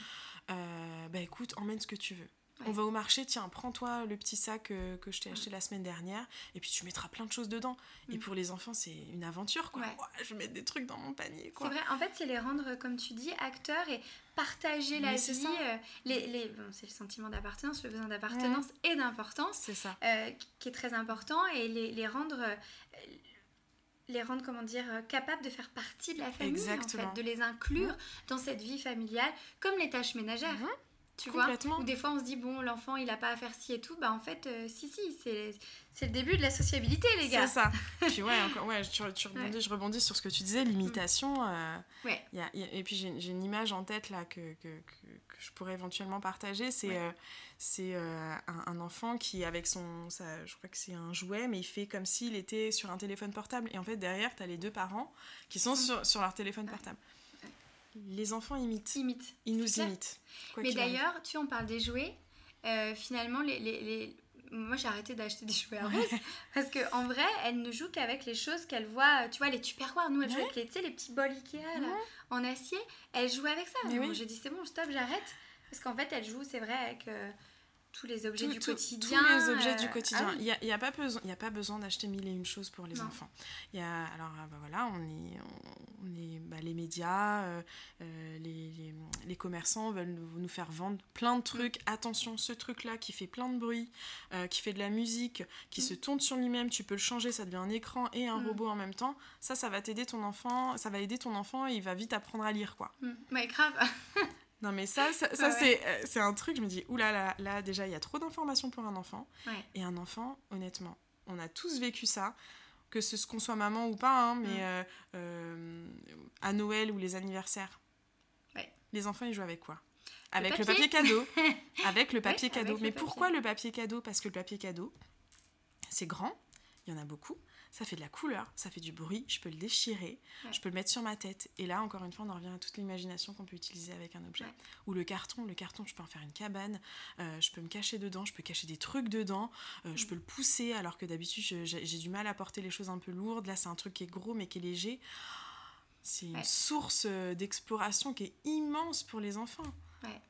Euh, bah écoute, emmène ce que tu veux. On va au marché, tiens, prends-toi le petit sac euh, que je t'ai acheté la semaine dernière, et puis tu mettras plein de choses dedans. Et mm. pour les enfants, c'est une aventure, quoi. je vais mettre des trucs dans mon panier, C'est vrai, en fait, c'est les rendre, comme tu dis, acteurs et partager la vie. Euh, les, les, bon, c'est le sentiment d'appartenance, le besoin d'appartenance et d'importance. C'est ça. Euh, qui est très important, et les, les rendre les rendre comment dire capables de faire partie de la famille en fait, de les inclure dans cette vie familiale comme les tâches ménagères. Tu vois Ou des fois on se dit, bon, l'enfant il a pas à faire ci et tout. Bah en fait, euh, si, si, c'est, c'est le début de la sociabilité, les gars. C'est ça. puis ouais, encore, ouais, tu, tu rebondis, je rebondis sur ce que tu disais, l'imitation. Euh, ouais. Y a, et puis j'ai, une image en tête là que, que, que, je pourrais éventuellement partager. C'est, euh, c'est un, un, enfant qui, avec son. Ça, je crois que c'est un jouet, mais il fait comme s'il était sur un téléphone portable. Et en fait, derrière, tu as les deux parents qui sont sur, sur leur téléphone portable. Les enfants imitent. Imitent. Ils nous imitent. Mais d'ailleurs, tu en parles des jouets. Euh, finalement, les, les, les... moi j'ai arrêté d'acheter des jouets à Rose parce qu'en vrai, elle ne joue qu'avec les choses qu'elle voit. Tu vois, les tupperwares, nous elle joue avec les, les petits bols Ikea en acier. Elle joue avec ça. J'ai dit c'est bon, stop, j'arrête. Parce qu'en fait, elle joue, c'est vrai, avec. Euh, tous les objets du quotidien. Tous les objets du euh, quotidien. Ah il n'y a, y a, pas besoin, y a pas besoin d'acheter mille et une choses pour les enfants. Y a, alors bah voilà, on est, on, est bah, les médias, euh, euh, les, les, les, commerçants veulent nous, faire vendre plein de trucs. Mm. Attention, ce truc-là qui fait plein de bruit, qui fait de la musique, qui mm. se tourne sur lui-même, tu peux le changer, ça devient un écran et un mm. robot en même temps. Ça, ça va t'aider ton enfant, ça va aider ton enfant et il va vite apprendre à lire, quoi. Mais grave Non, mais ça, ça, euh, c'est un truc, je me dis, oulala, là, là, là déjà, il y a trop d'informations pour un enfant. Et un enfant, honnêtement, on a tous vécu ça, que ce qu'on soit maman ou pas, hein, mais mm. euh, euh, à Noël ou les anniversaires. Les enfants, ils jouent avec quoi? Avec le papier, cadeau. avec le papier cadeau. mais pourquoi le papier cadeau? Parce que le papier cadeau, c'est grand, il y en a beaucoup ça fait de la couleur, ça fait du bruit, je peux le déchirer, je peux le mettre sur ma tête. Et là, encore une fois, on en revient à toute l'imagination qu'on peut utiliser avec un objet. Ou le carton, le carton, je peux en faire une cabane, euh, je peux me cacher dedans, je peux cacher des trucs dedans, euh, je mm. peux le pousser alors que d'habitude j'ai du mal à porter les choses un peu lourdes. Là, c'est un truc qui est gros mais qui est léger. C'est une source euh, d'exploration qui est immense pour les enfants. Ouais.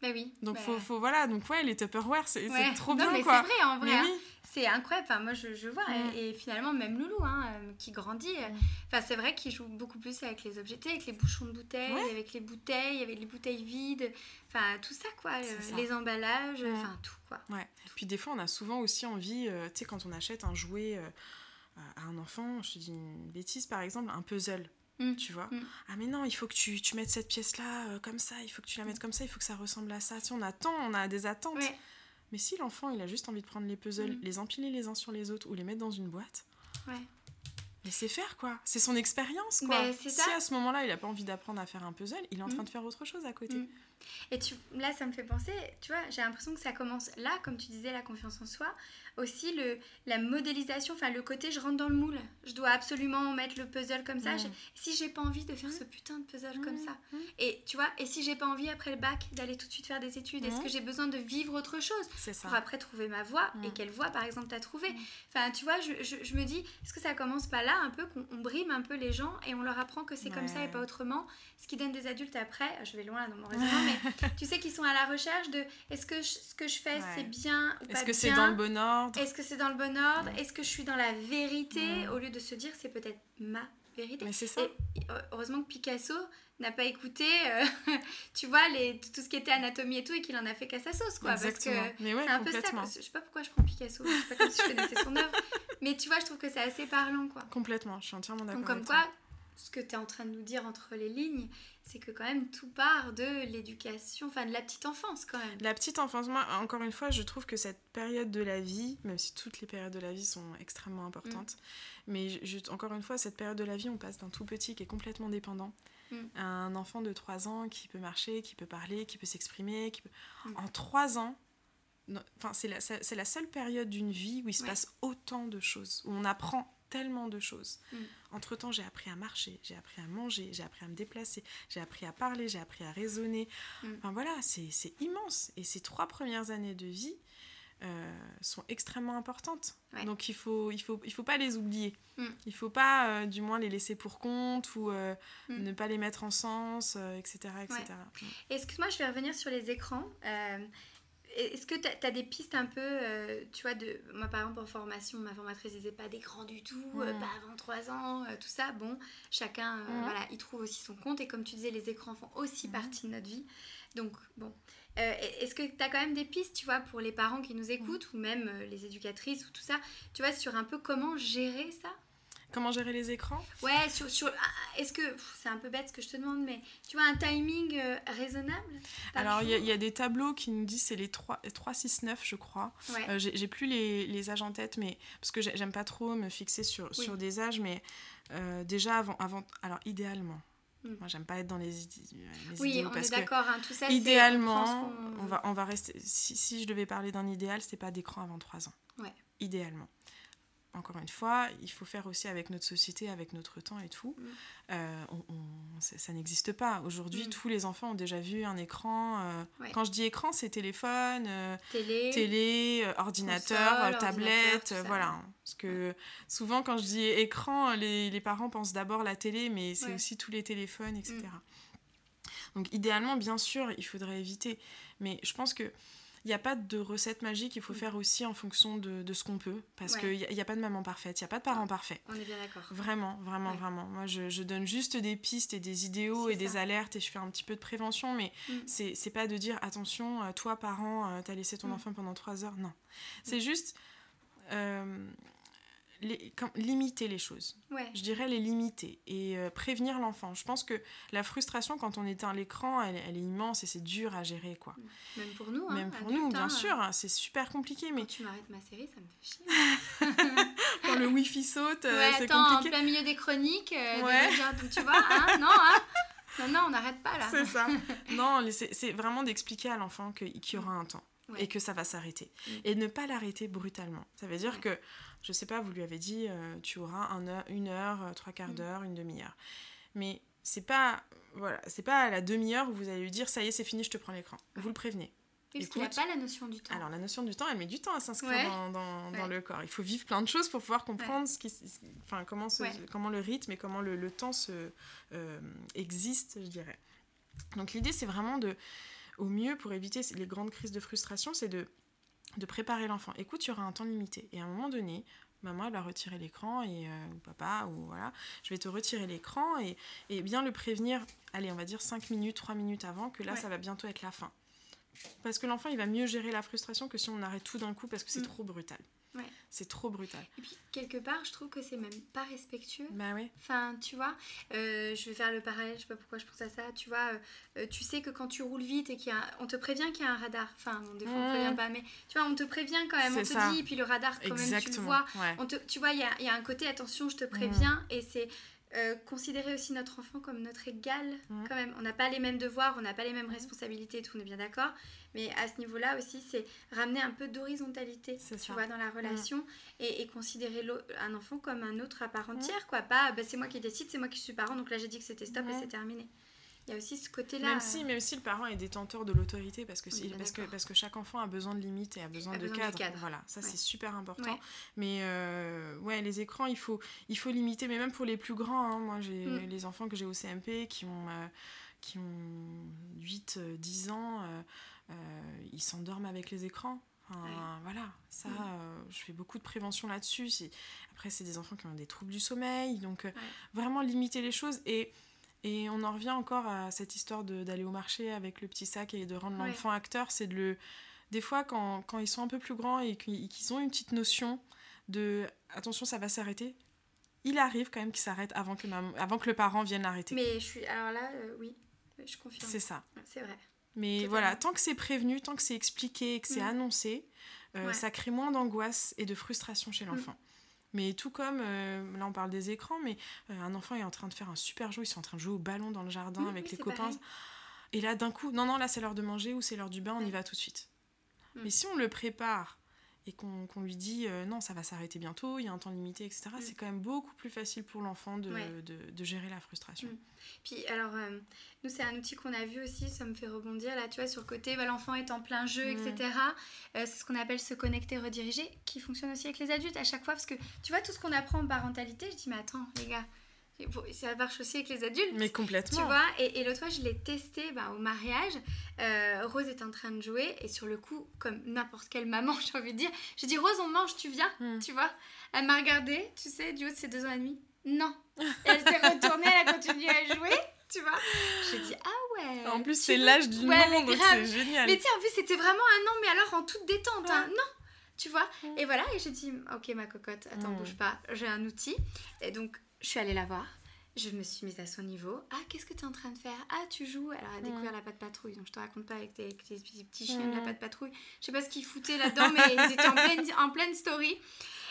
Bah oui. Donc, bah faut, faut, voilà, donc ouais, les Tupperware, c'est trop non, bien, mais quoi. c'est vrai, en vrai. Hein. C'est incroyable. Enfin, moi, je, je vois. Et, finalement, même Loulou, hein, euh, qui grandit, euh, enfin, c'est vrai qu'il joue beaucoup plus avec les objets, avec les bouchons de bouteilles, avec les bouteilles, avec les bouteilles vides. Enfin, tout ça, quoi. Euh, les emballages, enfin, tout, quoi. Ouais. Puis des fois, on a souvent aussi envie, tu sais, quand on achète un jouet à un enfant, je te dis une bêtise, par exemple, un puzzle. Mm. Tu vois mm. Ah, mais non, il faut que tu, tu mettes cette pièce-là euh, comme ça, il faut que tu la mettes comme ça, il faut que ça ressemble à ça. Tu on attend, on a des attentes. Mais si l'enfant, il a juste envie de prendre les puzzles, mm. les empiler les uns sur les autres ou les mettre dans une boîte, Ouais. Laissez faire quoi. C'est son expérience quoi. Ben, si à ce moment-là il a pas envie d'apprendre à faire un puzzle, il est en train mm. de faire autre chose à côté. Et tu, là, ça me fait penser, tu vois, j'ai l'impression que ça commence là, comme tu disais, la confiance en soi. Aussi, le, la modélisation, enfin, le côté je rentre dans le moule. Je dois absolument mettre le puzzle comme ça. Si j'ai pas envie de faire ce putain de puzzle comme mm. ça. Et tu vois, et si j'ai pas envie après le bac d'aller tout de suite faire des études, est-ce que j'ai besoin de vivre autre chose Pour après trouver ma voie et quelle voie, par exemple, t'as trouvé Enfin, tu vois, je, je, je me dis, est-ce que ça commence pas là, un peu, qu'on brime un peu les gens et on leur apprend que c'est comme ça et pas autrement Ce qui donne des adultes après, je vais loin dans mon raisonnement, mais tu sais qu'ils sont à la recherche de est-ce que ce que je fais c'est bien ou pas Est-ce que c'est dans le bon ordre? Est-ce que c'est dans le bon ordre? Est-ce que je suis dans la vérité? Au lieu de se dire c'est peut-être ma vérité Mais c'est ça. heureusement que Picasso n'a pas écouté, euh, tu vois, les, tout ce qui était anatomie et tout, et qu'il en a fait qu'à sa sauce, quoi. Exactement. Parce que c'est un peu ça. Je sais pas pourquoi je prends Picasso, je sais pas comme si je connaissais son œuvre, mais tu vois, je trouve que c'est assez parlant, quoi. Complètement, je suis entièrement d'accord. Donc, comme quoi, ce que tu es en train de nous dire entre les lignes, c'est que quand même tout part de l'éducation, enfin de la petite enfance quand même. La petite enfance, moi encore une fois, je trouve que cette période de la vie, même si toutes les périodes de la vie sont extrêmement importantes, mm. mais encore une fois, cette période de la vie, on passe d'un tout petit qui est complètement dépendant mm. à un enfant de 3 ans qui peut marcher, qui peut parler, qui peut s'exprimer. Qui peut... Mm. En 3 ans, enfin, c'est la, la, seule période d'une vie où il se passe autant de choses, où on apprend tellement de choses. Mm. Entre-temps, j'ai appris à marcher, j'ai appris à manger, j'ai appris à me déplacer, j'ai appris à parler, j'ai appris à raisonner. Mm. Enfin voilà, c'est immense. Et ces trois premières années de vie euh, sont extrêmement importantes. Donc il faut, il, faut, il faut pas les oublier. Mm. Il faut pas, euh, du moins, les laisser pour compte ou euh, ne pas les mettre en sens, etc. etc. Excuse-moi, je vais revenir sur les écrans. Est-ce que tu as, des pistes un peu, euh, tu vois, de moi par exemple en formation, ma formatrice disait pas d'écran du tout, euh, pas avant 3 ans, euh, tout ça. Bon, chacun, voilà, il trouve aussi son compte. Et comme tu disais, les écrans font aussi partie de notre vie. Donc, bon, est-ce que tu as quand même des pistes, tu vois, pour les parents qui nous écoutent ou même les éducatrices ou tout ça, tu vois, sur un peu comment gérer ça? Comment gérer les écrans? Ouais, sur, sur ah, est-ce que c'est un peu bête ce que je te demande, mais tu vois un timing euh, raisonnable? Alors il y, a des tableaux qui nous disent c'est les 3, 3 6, 9 je crois. Euh, j'ai plus les, les, âges en tête, mais parce que j'aime pas trop me fixer sur, sur des âges, mais euh, déjà avant, avant, alors idéalement. Hmm. Moi, j'aime pas être dans les, les oui, on est d'accord. Hein, tout ça, idéalement, on, va, on va rester. Si, si je devais parler d'un idéal, c'est pas d'écran avant 3 ans. Ouais. Idéalement encore une fois, il faut faire aussi avec notre société, avec notre temps et tout. Mm. Euh, ça, n'existe pas. Aujourd'hui, mm. tous les enfants ont déjà vu un écran. Euh, quand je dis écran, c'est téléphone, euh, télé, ordinateur, tablette, voilà. Parce que souvent, quand je dis écran, les, parents pensent d'abord la télé, mais c'est aussi tous les téléphones, etc. Mm. Donc, idéalement, bien sûr, il faudrait éviter. Mais je pense que il n'y a pas de recette magique, il faut mm. faire aussi en fonction de, de ce qu'on peut. Parce qu'il n'y a, a, pas de maman parfaite, il n'y a pas de parents parfaits. On est bien d'accord. Vraiment, vraiment, vraiment. Moi, je, je, donne juste des pistes et des idéaux et des alertes et je fais un petit peu de prévention, mais mm. c'est pas de dire attention, euh, toi, parent, euh, t'as laissé ton mm. enfant pendant trois heures. Non. C'est juste. Euh, les, limiter les choses. Je dirais les limiter et euh, prévenir l'enfant. Je pense que la frustration quand on éteint l'écran, elle, elle, est immense et c'est dur à gérer. quoi. Même pour nous. Hein, Même pour nous, bien hein. sûr. Hein, c'est super compliqué. Mais... Quand tu m'arrêtes ma série, ça me fait chier. quand le wifi saute, euh, ouais, c'est compliqué. en plein milieu des chroniques, euh, ouais. tu vois, hein, non, non, non, on n'arrête pas là. C'est ça. non, c'est vraiment d'expliquer à l'enfant qu'il y aura un temps. Et que ça va s'arrêter. Mm. Et ne pas l'arrêter brutalement. Ça veut dire que je sais pas, vous lui avez dit, euh, tu auras un heure, une heure, euh, trois quarts mm. d'heure, une demi-heure. Mais c'est pas, voilà, c'est pas à la demi-heure où vous allez lui dire, ça y est, c'est fini, je te prends l'écran. Vous le prévenez. parce qu'il n'y a pas la notion du temps. Alors, la notion du temps, elle met du temps à s'inscrire dans, dans, dans le corps. Il faut vivre plein de choses pour pouvoir comprendre ce qui, enfin, comment, comment le rythme et comment le, le temps se, euh, existe, je dirais. Donc, l'idée, c'est vraiment de, au mieux, pour éviter les grandes crises de frustration, c'est de de préparer l'enfant. Écoute, il y aura un temps limité. Et à un moment donné, maman, elle va retirer l'écran, et, euh, ou papa, ou voilà, je vais te retirer l'écran, et, et, bien le prévenir, allez, on va dire 5 minutes, 3 minutes avant, que là, ça va bientôt être la fin. Parce que l'enfant, il va mieux gérer la frustration que si on arrête tout d'un coup parce que c'est mm. trop brutal. C'est trop brutal. Et puis, quelque part, je trouve que c'est même pas respectueux. Bah oui. Enfin, tu vois, euh, je vais faire le parallèle, je sais pas pourquoi je pense à ça. Tu vois, euh, tu sais que quand tu roules vite et qu'il y a. On te prévient qu'il y a un radar. Enfin, des fois, on prévient pas, mais tu vois, on te prévient quand même. On te dit, et puis le radar, quand même, tu le vois. On te, tu vois, il y a, y a, un côté, attention, je te préviens, et c'est euh, considérer aussi notre enfant comme notre égal quand même. On n'a pas les mêmes devoirs, on n'a pas les mêmes responsabilités, tout, on est bien d'accord. Mais à ce niveau-là aussi, c'est ramener un peu d'horizontalité, tu vois, dans la relation et, considérer un enfant comme un autre à part entière, quoi. Pas, bah, c'est moi qui décide, c'est moi qui suis parent, donc là j'ai dit que c'était stop et c'est terminé. Il y a aussi ce côté-là. Même si, même si le parent est détenteur de l'autorité, parce que, parce, que, parce que chaque enfant a besoin de limites et a besoin, de, cadres. cadre. Voilà, ça c'est super important. Mais euh, ouais, les écrans, il faut, il faut limiter, mais même pour les plus grands. Hein. moi, j'ai mm. les enfants que j'ai au CMP qui ont, euh, qui ont 8, 10 euh, ans, ils s'endorment avec les écrans. Voilà, ça, mm. je fais beaucoup de prévention là-dessus. Après, c'est des enfants qui ont des troubles du sommeil, donc vraiment limiter les choses. Et et on en revient encore à cette histoire d'aller au marché avec le petit sac et de rendre l'enfant acteur. C'est de le. Des fois, quand, quand, ils sont un peu plus grands et qu'ils ont une petite notion de attention, ça va s'arrêter, il arrive quand même qu'il s'arrête avant, que avant que le parent vienne l'arrêter. Mais je suis. Alors là, euh, oui, je confirme. C'est ça. C'est vrai. Mais voilà, tant que c'est prévenu, tant que c'est expliqué, que c'est mm. annoncé, euh, ça crée moins d'angoisse et de frustration chez mm. l'enfant. Mais tout comme, euh, là on parle des écrans, mais euh, un enfant est en train de faire un super jeu, ils sont en train de jouer au ballon dans le jardin avec les copains. Et là d'un coup, non, non, là c'est l'heure de manger ou c'est l'heure du bain, on y va tout de suite. Mm. Mais si on le prépare et qu'on lui dit euh, non, ça va s'arrêter bientôt, il y a un temps limité, etc., mm. c'est quand même beaucoup plus facile pour l'enfant de, de, gérer la frustration. Mm. Puis alors, euh, nous, c'est un outil qu'on a vu aussi, ça me fait rebondir là, tu vois, sur le côté, bah, l'enfant est en plein jeu, etc. Euh, c'est ce qu'on appelle se connecter, rediriger, qui fonctionne aussi avec les adultes à chaque fois, parce que tu vois, tout ce qu'on apprend en parentalité, je dis, mais attends, les gars, ça marche aussi avec les adultes. Mais complètement. Tu vois, et, et l'autre fois, je l'ai testé bah, au mariage. Euh, Rose est en train de jouer, et sur le coup, comme n'importe quelle maman, j'ai envie de dire, j'ai dit Rose, on mange, tu viens, hmm. tu vois. Elle m'a regardée, tu sais, du haut de ses deux ans et demi. Non. elle s'est retournée, elle a continué à jouer, tu vois. J'ai dit Ah ouais. En plus, c'est l'âge du monde, c'est génial. Mais tu sais, en plus, c'était vraiment un an, mais alors en toute détente. Hein. Non, tu vois. Et voilà, et j'ai dit Ok, ma cocotte, attends, hmm. bouge pas, j'ai un outil. Et donc, je suis allée la voir. Je me suis mise à son niveau. Ah, qu'est-ce que tu es en train de faire? Ah, tu joues. Alors, elle a découvert la patte patrouille. Donc, je te raconte pas avec tes, petits chiens de la patte patrouille. Je sais pas ce qu'ils foutaient là-dedans, mais ils étaient en pleine, en pleine story.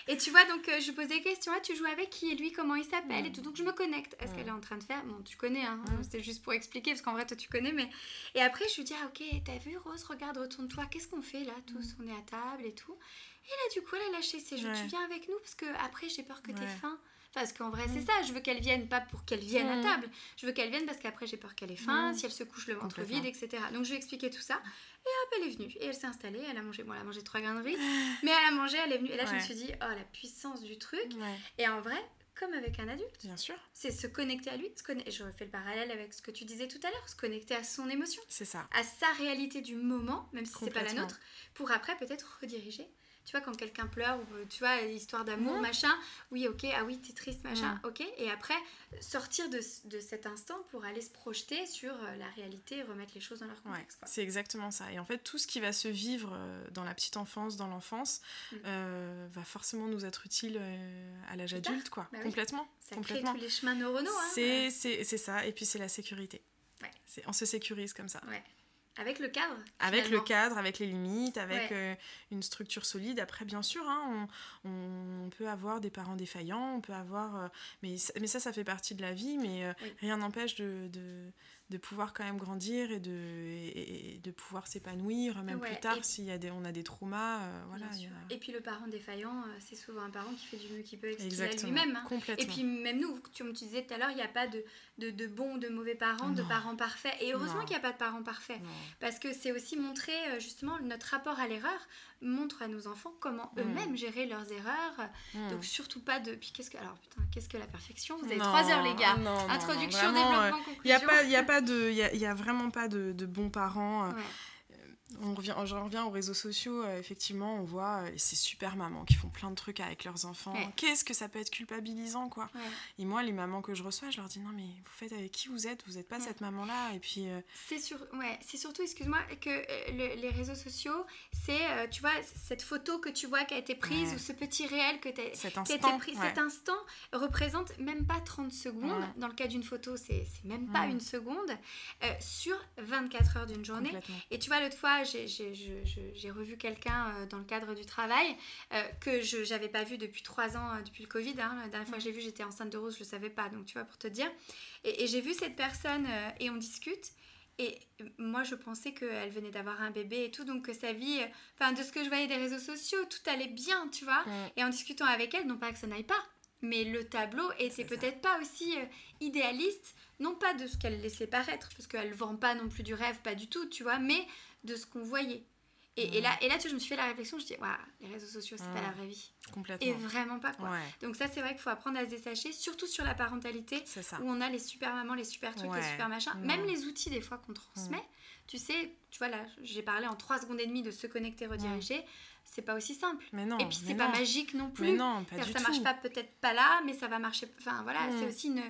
Et tu vois, donc euh, je pose des questions. Ah, tu joues avec qui? Et lui Comment il s'appelle? Et tout. Donc, je me connecte à ce qu'elle est en train de faire? Bon, tu connais, hein. C'était juste pour expliquer, parce qu'en vrai, toi, tu connais. Mais... Et après, je lui dis Ah, ok, t'as vu, Rose? Regarde, retourne-toi. Qu'est-ce qu'on fait là? Tous, on est à table et tout. Et là, du coup, elle a lâché ses jeux. Tu viens avec nous Parce que après, j'ai peur que t'aies faim. Parce qu'en vrai, c'est mm. ça. Je veux qu'elle vienne, pas pour qu'elle vienne à mm. table. Je veux qu'elle vienne parce qu'après, j'ai peur qu'elle ait faim, mm. si elle se couche le ventre vide, etc. Donc, je lui ai expliqué tout ça. Et hop, elle est venue. Et elle s'est installée. Elle a mangé. Bon, elle a mangé trois grains de riz. mais elle a mangé, elle est venue. Et là, je me suis dit, oh, la puissance du truc. Et en vrai, comme avec un adulte. Bien sûr. C'est se connecter à lui. Se Je refais le parallèle avec ce que tu disais tout à l'heure. Se connecter à son émotion. C'est ça. À sa réalité du moment, même si c'est pas la nôtre, pour après peut-être rediriger tu vois, quand quelqu'un pleure, ou tu vois, histoire d'amour, machin, oui, ok, ah oui, t'es triste, machin, ok. Et après, sortir de, de, cet instant pour aller se projeter sur euh, la réalité et remettre les choses dans leur contexte. c'est exactement ça. Et en fait, tout ce qui va se vivre euh, dans la petite enfance, dans l'enfance, mm. euh, va forcément nous être utile à l'âge adulte, quoi. Bah complètement. Ça complètement. crée tous les chemins neuronaux. Hein, c'est ça. Et puis, c'est la sécurité. On se sécurise comme ça. Ouais. Avec le cadre Avec le cadre, avec les limites, avec euh, une structure solide. Après, bien sûr, hein, on, peut avoir des parents défaillants, on peut avoir... Euh, mais, mais ça, ça fait partie de la vie, mais euh, rien n'empêche de, de pouvoir quand même grandir et de, et, de pouvoir s'épanouir, même plus tard, s'il y a des, on a des traumas. Euh, voilà, Et puis le parent défaillant, euh, c'est souvent un parent qui fait du mieux qu'il peut avec lui-même. Hein. Et puis même nous, comme tu disais tout à l'heure, il n'y a pas de, de, de, bons ou de mauvais parents, de parents parfaits. Et heureusement qu'il n'y a pas de parents parfaits. Parce que c'est aussi montrer euh, justement notre rapport à l'erreur montre à nos enfants comment mm. eux-mêmes gérer leurs erreurs. Mm. Donc surtout pas de. Puis qu'est-ce que alors putain qu'est-ce que la perfection? Vous avez trois heures les gars. Introduction, développement, conclusion. Il y a pas il y a pas de il y, a, vraiment pas de, bons parents. Euh, on revient, reviens aux réseaux sociaux, euh, effectivement, on voit euh, ces super mamans qui font plein de trucs avec leurs enfants. Qu'est-ce que ça peut être culpabilisant, quoi. Et moi, les mamans que je reçois, je leur dis non, mais vous faites avec qui vous êtes, vous n'êtes pas cette maman-là. Et puis. Euh, c'est sur... ouais, c'est surtout, excuse-moi, que les réseaux sociaux, c'est, tu vois, cette photo que tu vois qui a été prise ou ce petit réel que tu as cet instant, pris, cet instant représente même pas 30 secondes. Dans le cas d'une photo, c'est même pas une seconde sur 24 heures d'une journée. Et tu vois, l'autre fois, j'ai revu quelqu'un euh, dans le cadre du travail euh, que je n'avais pas vu depuis trois ans, euh, depuis le Covid. Hein. La dernière fois que j'ai vu, j'étais enceinte de Rose, je ne le savais pas. Donc, tu vois, pour te dire. Et, j'ai vu cette personne et on discute. Et moi, je pensais qu'elle venait d'avoir un bébé et tout, donc que sa vie, enfin, de ce que je voyais des réseaux sociaux, tout allait bien, tu vois. Et en discutant avec elle, non pas que ça n'aille pas, mais le tableau était peut-être pas aussi idéaliste, non pas de ce qu'elle laissait paraître, parce qu'elle vend pas non plus du rêve, pas du tout, tu vois, mais de ce qu'on voyait. Et, là, et là, tu vois, je me suis fait la réflexion, je dis, waouh, les réseaux sociaux, c'est pas la vraie vie. Complètement. Et vraiment pas, quoi. Donc ça, c'est vrai qu'il faut apprendre à se détacher, surtout sur la parentalité, ça. où on a les super mamans, les super trucs, les super machins, même les outils, des fois, qu'on transmet. Tu sais, tu vois, là, j'ai parlé en 3 secondes et demie de se connecter, rediriger. C'est pas aussi simple. Mais non, et puis c'est pas magique non plus. Mais non, pas du ça marche pas peut-être pas là, mais ça va marcher. Enfin voilà, c'est aussi une.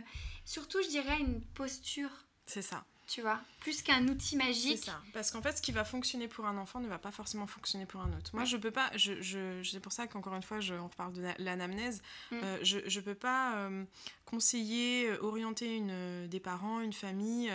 Surtout, je dirais, une posture. C'est ça tu vois, plus qu'un outil magique. C'est ça, parce qu'en fait, ce qui va fonctionner pour un enfant ne va pas forcément fonctionner pour un autre. Moi, je peux pas, je, je, c'est pour ça qu'encore une fois, je, on reparle de l'anamnèse, mm. euh, je, je peux pas euh, conseiller, euh, orienter une, des parents, une famille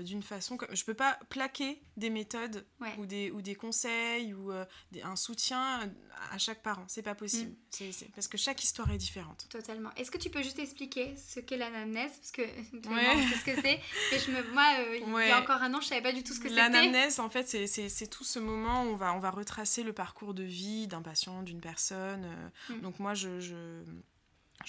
d'une façon comme, je peux pas plaquer des méthodes ou, des, ou des conseils ou un soutien à chaque parent, c'est pas possible, mm. c'est, parce que chaque histoire est différente. Totalement. Est-ce que tu peux juste expliquer ce qu'est l'anamnèse, parce que ouais. c'est ce que c'est, et je me, moi, euh, il y a encore un an, je savais pas du tout ce que c'était. L'anamnèse, en fait, c'est tout ce moment où on va, on va retracer le parcours de vie d'un patient, d'une personne. Euh. Mm. Donc moi, je, je,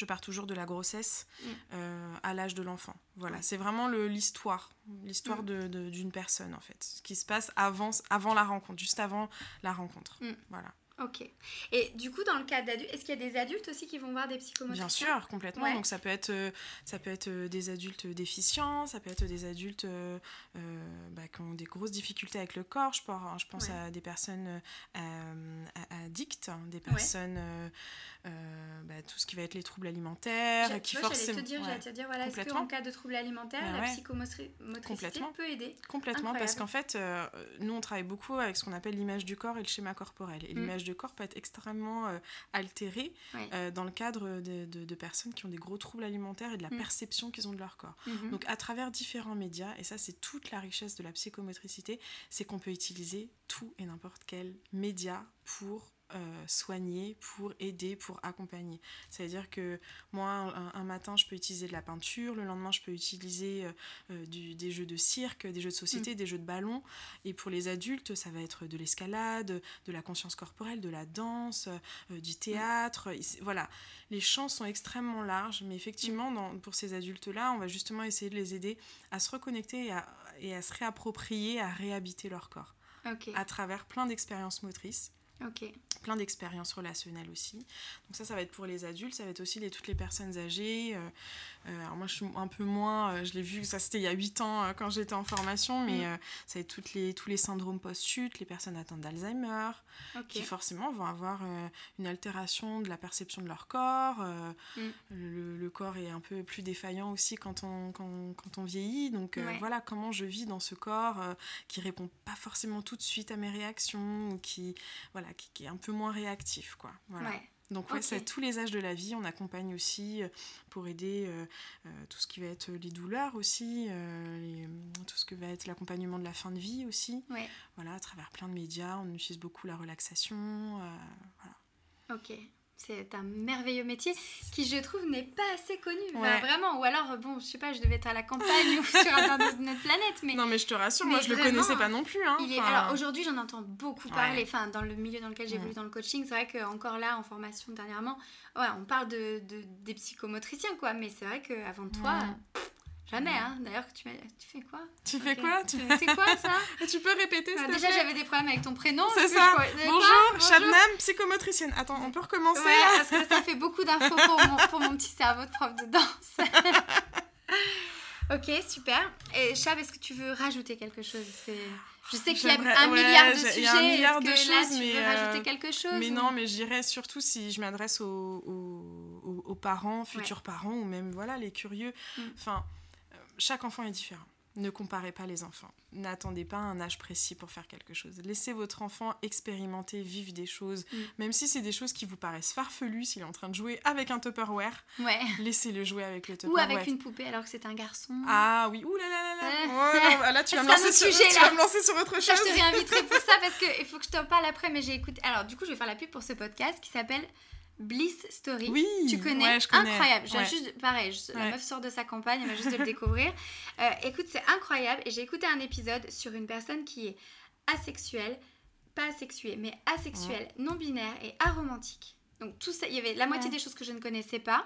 pars toujours de la grossesse mm. euh, à l'âge de l'enfant. Voilà, c'est vraiment l'histoire, l'histoire mm. d'une personne, en fait. Ce qui se passe avant, avant la rencontre, juste avant la rencontre. Voilà. Ok. Et du coup, dans le cas d'adultes, est-ce qu'il y a des adultes aussi qui vont voir des psychomotriciens? Bien sûr, complètement. Donc ça peut être, euh, ça peut être euh, des adultes déficients, ça peut être des adultes euh, bah, qui ont des grosses difficultés avec le corps. Je pense, je pense à des personnes addictes, hein, des personnes, bah, tout ce qui va être les troubles alimentaires, qui forcément. te dire, j'allais te dire, voilà, est-ce qu'en cas de troubles alimentaires, bah la psychomotricité peut aider? Complètement, parce qu'en fait, nous on travaille beaucoup avec ce qu'on appelle l'image du corps et le schéma corporel. Et mm. l'image de corps peut être extrêmement euh, altéré euh, dans le cadre de, de, personnes qui ont des gros troubles alimentaires et de la mm. perception qu'ils ont de leur corps. Mm-hmm. Donc à travers différents médias, et ça c'est toute la richesse de la psychomotricité, c'est qu'on peut utiliser tout et n'importe quel média pour euh, soigner, pour aider, pour accompagner. C'est-à-dire que moi, un, matin, je peux utiliser de la peinture, le lendemain, je peux utiliser euh, euh, du, des jeux de cirque, des jeux de société, mm. des jeux de ballon. Et pour les adultes, ça va être de l'escalade, de la conscience corporelle, de la danse, du théâtre. Voilà, les champs sont extrêmement larges, mais effectivement, dans, pour ces adultes-là, on va justement essayer de les aider à se reconnecter et à, et à se réapproprier, à réhabiter leur corps. À travers plein d'expériences motrices Plein d'expériences relationnelles aussi. Donc ça, ça va être pour les adultes, ça va être aussi les, toutes les personnes âgées. Euh, alors moi, je suis un peu moins, euh, je l'ai vu, ça c'était il y a 8 ans quand j'étais en formation, mais mm. ça être toutes les, tous les syndromes post-chute, les personnes atteintes d'Alzheimer, qui forcément vont avoir une altération de la perception de leur corps. Mm. Le, corps est un peu plus défaillant aussi quand on, quand, quand on vieillit. Donc voilà, comment je vis dans ce corps qui répond pas forcément tout de suite à mes réactions, ou qui... Voilà, qui, est un peu moins réactif, quoi. Voilà. Donc ouais, c'est tous les âges de la vie. On accompagne aussi euh, pour aider euh, euh, tout ce qui va être les douleurs aussi, tout ce que va être l'accompagnement de la fin de vie aussi. Voilà, à travers plein de médias, on utilise beaucoup la relaxation. voilà. Ok. C'est un merveilleux métier qui, je trouve, n'est pas assez connu. vraiment. Ou alors, bon, je sais pas, je devais être à la campagne ou sur un autre planète. Mais, non, mais je te rassure, moi, je le connaissais pas non plus. Hein. Alors, aujourd'hui, j'en entends beaucoup parler. Enfin, dans le milieu dans lequel j'ai voulu dans le coaching, c'est vrai qu'encore là, en formation dernièrement, ouais, on parle de, de des psychomotriciens, quoi. Mais c'est vrai qu'avant toi, Jamais, hein. D'ailleurs, tu, tu fais quoi Tu fais quoi tu... C'est quoi ça Tu peux répéter ça Déjà, j'avais des problèmes avec ton prénom. C'est ça. Bonjour, Shabnam, psychomotricienne. Attends, on peut recommencer ouais, parce que ça fait beaucoup d'infos pour mon, pour mon petit cerveau de prof de danse. Ok, super. Et Chab, est-ce que tu veux rajouter quelque chose? Je sais qu'il y a un milliard de sujets. Il y a un milliard de choses, là, tu mais veux rajouter quelque chose Mais non, mais je dirais surtout si je m'adresse aux, aux, parents, futurs parents, ou même voilà les curieux. Mm. Enfin, euh, chaque enfant est différent. Ne comparez pas les enfants. N'attendez pas un âge précis pour faire quelque chose. Laissez votre enfant expérimenter, vivre des choses. Mm. Même si c'est des choses qui vous paraissent farfelues, s'il est en train de jouer avec un Tupperware, ouais. laissez-le jouer avec le Tupperware. Ou avec une poupée alors que c'est un garçon. Ah oui, ouh là là là là. Oh, là tu vas, me lancer, sur, sujet, tu vas me lancer sur autre chose. Ça, je te réinviterai pour ça parce qu'il faut que je t'en parle après, mais j'ai écouté. Alors du coup, je vais faire la pub pour ce podcast qui s'appelle Bliss Story. Oui, tu connais, incroyable. juste, pareil, la meuf sort de sa campagne, elle va juste de le découvrir. Euh, écoute, c'est incroyable. Et j'ai écouté un épisode sur une personne qui est asexuelle, pas asexuée, mais asexuelle, non binaire et aromantique. Donc tout ça, il y avait la moitié des choses que je ne connaissais pas.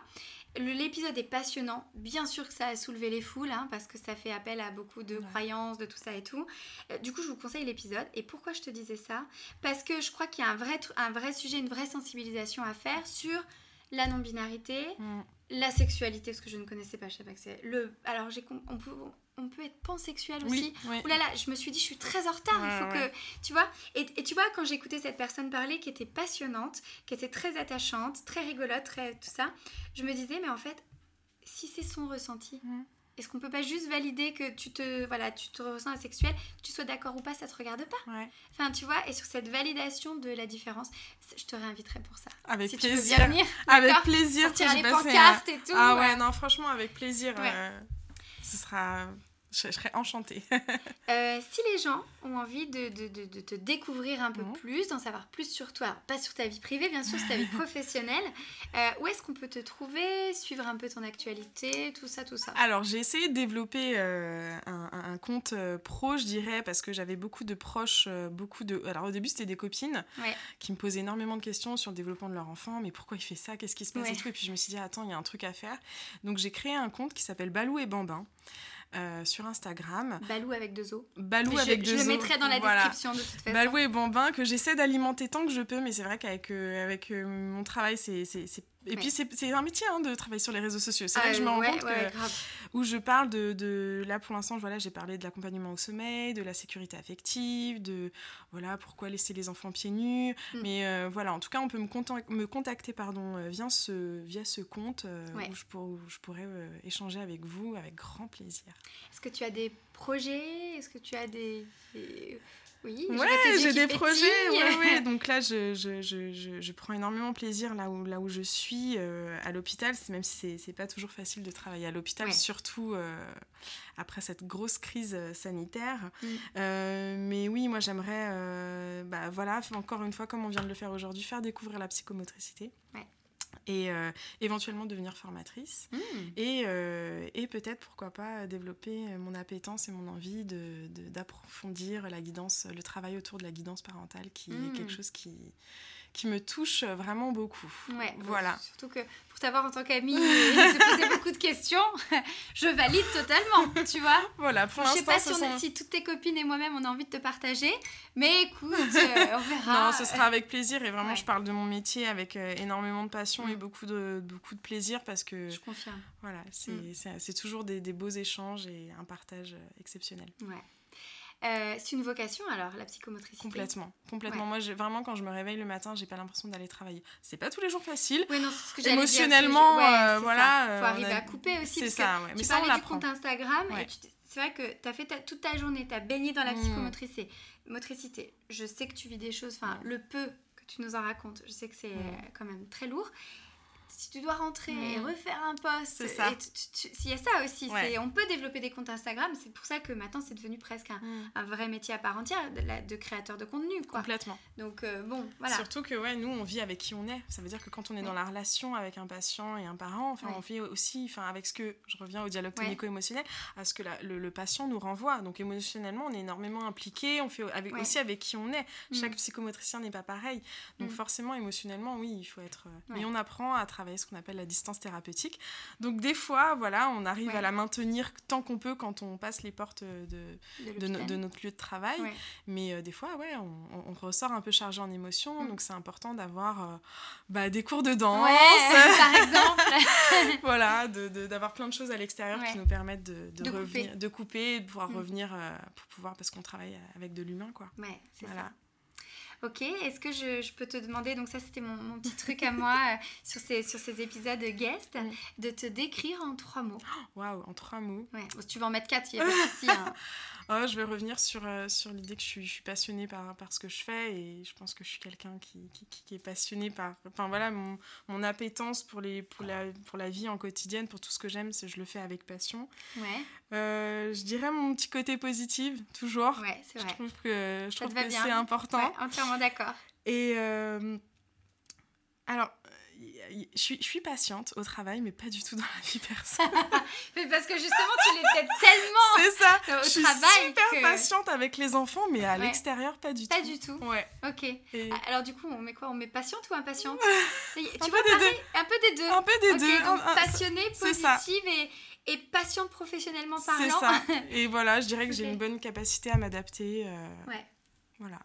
L'épisode est passionnant. Bien sûr que ça a soulevé les foules, hein, parce que ça fait appel à beaucoup de croyances, de tout ça et tout. Euh, du coup, je vous conseille l'épisode. Et pourquoi je te disais ça? Parce que je crois qu'il y a un vrai, un vrai sujet, une vraie sensibilisation à faire sur la non-binarité, mm. la sexualité, parce que je ne connaissais pas, je sais pas que c'est le. Alors, j'ai on peut, on peut être pansexuel aussi. Oui, là là, je me suis dit, je suis très en retard. il faut que, tu vois. Et, et, tu vois, quand écouté cette personne parler, qui était passionnante, qui était très attachante, très rigolote, très tout ça, je me disais, mais en fait, si c'est son ressenti. Est-ce qu'on peut pas juste valider que tu te voilà, tu te ressens asexuel, que tu sois d'accord ou pas, ça te regarde pas. Enfin, tu vois, et sur cette validation de la différence, je te réinviterai pour ça. Avec plaisir. Tu veux venir, avec plaisir. Sortir les pancartes et tout. Ah ouais, non, franchement, avec plaisir. Euh, ce sera je, serais enchantée. Euh, si les gens ont envie de, de, de, te découvrir un peu plus, d'en savoir plus sur toi, pas sur ta vie privée, bien sûr, sur ta vie professionnelle, euh, où est-ce qu'on peut te trouver, suivre un peu ton actualité, tout ça, tout ça? Alors, j'ai essayé de développer euh, un, un, compte pro, je dirais, parce que j'avais beaucoup de proches, beaucoup de... Alors, au début, c'était des copines qui me posaient énormément de questions sur le développement de leur enfant, mais pourquoi il fait ça, qu'est-ce qui se passe et tout. Et puis, je me suis dit, attends, il y a un truc à faire. Donc, j'ai créé un compte qui s'appelle Balou et Bambin. Euh, sur Instagram. Balou avec deux os. Balou avec deux os. Je le mettrai dans la description de toute façon. Balou et Bambin que j'essaie d'alimenter tant que je peux, mais c'est vrai qu'avec euh, avec, euh, mon travail, c'est et puis c'est un métier hein, de travailler sur les réseaux sociaux. C'est là que je me rends compte que, où je parle de, de là pour l'instant voilà j'ai parlé de l'accompagnement au sommeil, de la sécurité affective, de voilà pourquoi laisser les enfants pieds nus. Mm. Mais euh, voilà en tout cas on peut me, me contacter pardon euh, via ce via ce compte euh, où, je pour, je pourrais échanger avec vous avec grand plaisir. Est-ce que tu as des projets? Est-ce que tu as des oui, ouais, j'ai des projets. Ouais, ouais. Donc là, je, je, je, je, prends énormément plaisir là où, là où je suis euh, à l'hôpital, même si c'est pas toujours facile de travailler à l'hôpital, surtout euh, après cette grosse crise euh, sanitaire. Mm. mais oui, moi j'aimerais, bah, voilà, encore une fois, comme on vient de le faire aujourd'hui, faire découvrir la psychomotricité. Ouais et euh, éventuellement devenir formatrice. Et, euh, et peut-être, pourquoi pas, développer mon appétence et mon envie d'approfondir de, la guidance, le travail autour de la guidance parentale, qui est hmm. quelque chose qui, qui me touche vraiment beaucoup. Ouais, voilà. Surtout que pour t'avoir en tant qu'amie et te poser beaucoup de questions, je valide totalement, tu vois. Voilà, pour l'instant. Je sais pas si, toutes tes copines et moi-même on a envie de te partager, mais écoute, euh, on verra. Non, ce sera avec plaisir et vraiment je parle de mon métier avec euh, énormément de passion et mm. beaucoup de, beaucoup de plaisir parce que. Je confirme. Voilà, c'est mm. toujours des, des beaux échanges et un partage euh, exceptionnel. Ouais. Euh, c'est une vocation alors, la psychomotricité? Complètement, complètement. Moi, vraiment, quand je me réveille le matin, j'ai pas l'impression d'aller travailler. C'est pas tous les jours facile. Oui, non, c'est ce que Émotionnellement, dire, euh, voilà. Il faut arriver à couper aussi. C'est ça, ouais. Mais tu ça, on du compte Instagram c'est vrai que tu as fait toute ta journée, tu as baigné dans la mmh. psychomotricité. Motricité. Je sais que tu vis des choses, enfin, le peu que tu nous en racontes, je sais que c'est mmh. quand même très lourd si tu dois rentrer et mm. refaire un post, il y a ça aussi. On peut développer des comptes Instagram. C'est pour ça que maintenant, c'est devenu presque un, mm. vrai métier à part entière de, créateur de contenu. Quoi. Complètement. Donc, euh, bon, voilà. Surtout que ouais, nous, on vit avec qui on est. Ça veut dire que quand on est dans la relation avec un patient et un parent, enfin, on vit aussi enfin, avec ce que, je reviens au dialogue clinico-émotionnel, à ce que le, patient nous renvoie. Donc, émotionnellement, on est énormément impliqué. On fait avec, aussi avec qui on est. Mm. Chaque psychomotricien n'est pas pareil. Donc, forcément, émotionnellement, oui, il faut être. Mais on apprend à travailler travailler ce qu'on appelle la distance thérapeutique. Donc des fois, voilà, on arrive à la maintenir tant qu'on peut quand on passe les portes de, de, notre lieu de travail. Mais euh, des fois, ouais, on, ressort un peu chargé en émotions. Mm. Donc c'est important d'avoir euh, bah, des cours de danse. par exemple. voilà, d'avoir plein de choses à l'extérieur qui nous permettent de, revenir, couper. de couper, de pouvoir mm. revenir pour pouvoir, parce qu'on travaille avec de l'humain, quoi. Ouais, c'est voilà. ça. Ok, est-ce que je, peux te demander, donc ça c'était mon, petit truc à moi euh, sur, ces, sur ces épisodes guest, de te décrire en trois mots Waouh, en trois mots Ouais, si tu veux en mettre quatre, il y a pas de souci. Hein. Oh, je vais revenir sur, euh, sur l'idée que je suis, je suis passionnée par, par ce que je fais et je pense que je suis quelqu'un qui, qui, qui, est passionné par. Enfin voilà, mon, mon appétence pour, les, pour, la, pour la vie en quotidienne, pour tout ce que j'aime, je le fais avec passion. Ouais. Euh, je dirais mon petit côté positif, toujours. Ouais, c'est vrai. Je trouve que, je trouve que c'est important. Ouais, entièrement d'accord. Et euh, alors, je suis, je suis, patiente au travail, mais pas du tout dans la vie personnelle. mais parce que justement, tu l'étais tellement C'est ça. au je suis travail. super patiente avec les enfants, mais à l'extérieur, pas du tout. Pas du tout. Ouais. Ok. Ah, alors du coup, on met quoi? On met patiente ou impatiente? Tu un vois, peu des deux. Un peu des deux. Un peu des deux. Donc, passionnée, positive et et patiente professionnellement parlant. C'est ça. Et voilà, je dirais que j'ai une bonne capacité à m'adapter. Euh, ouais. Voilà.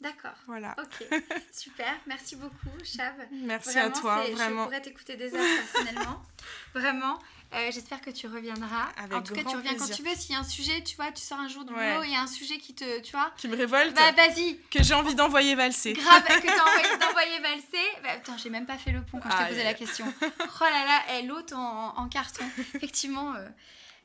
D'accord. Voilà. Ok, super. Merci beaucoup, Chab. Merci à toi, vraiment. Je pourrais t'écouter des heures personnellement. vraiment. Euh, j'espère que tu reviendras. Avec en tout cas, tu reviens quand tu veux. S'il y a un sujet, tu vois, tu sors un jour du boulot, il y a un sujet qui te, tu vois, qui me révolte. Bah vas-y. Que j'ai envie d'envoyer valser. Grave, que t'as envie d'envoyer valser. Bah, attends, j'ai même pas fait le pont quand je t'ai posé la question. Oh là là, elle l'autre en, carton. Effectivement, euh,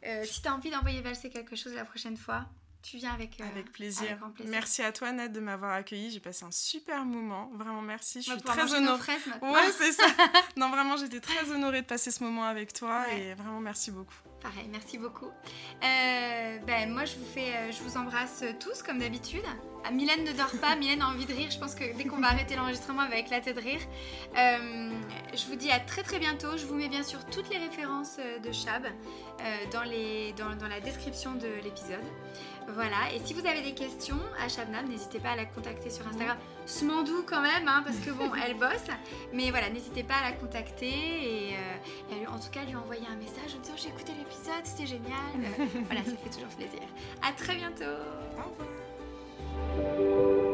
euh, si t'as envie d'envoyer valser quelque chose la prochaine fois, tu viens avec, euh, avec, plaisir. Merci à toi, Nat, de m'avoir accueilli. J'ai passé un super moment. Vraiment, merci. Je suis très honorée. Ouais, c'est ça. non, vraiment, j'étais très honorée de passer ce moment avec toi et vraiment, merci beaucoup. Pareil, merci beaucoup. Euh, ben, moi, je vous, fais, euh, je vous embrasse tous, comme d'habitude. Ah, Mylène ne dort pas, Mylène a envie de rire. Je pense que dès qu'on va arrêter l'enregistrement, elle va éclater de rire. je vous dis à très très bientôt. Je vous mets bien sûr toutes les références de Chab dans, les, dans, dans la description de l'épisode. Voilà, et si vous avez des questions à Shabnam, n'hésitez pas à la contacter sur Instagram. Smandou quand même, hein, parce que bon, elle bosse. Mais voilà, n'hésitez pas à la contacter et, euh, en tout cas lui envoyer un message en disant j'ai écouté l'épisode, c'était génial. voilà, ça fait toujours plaisir. À très bientôt. Au revoir.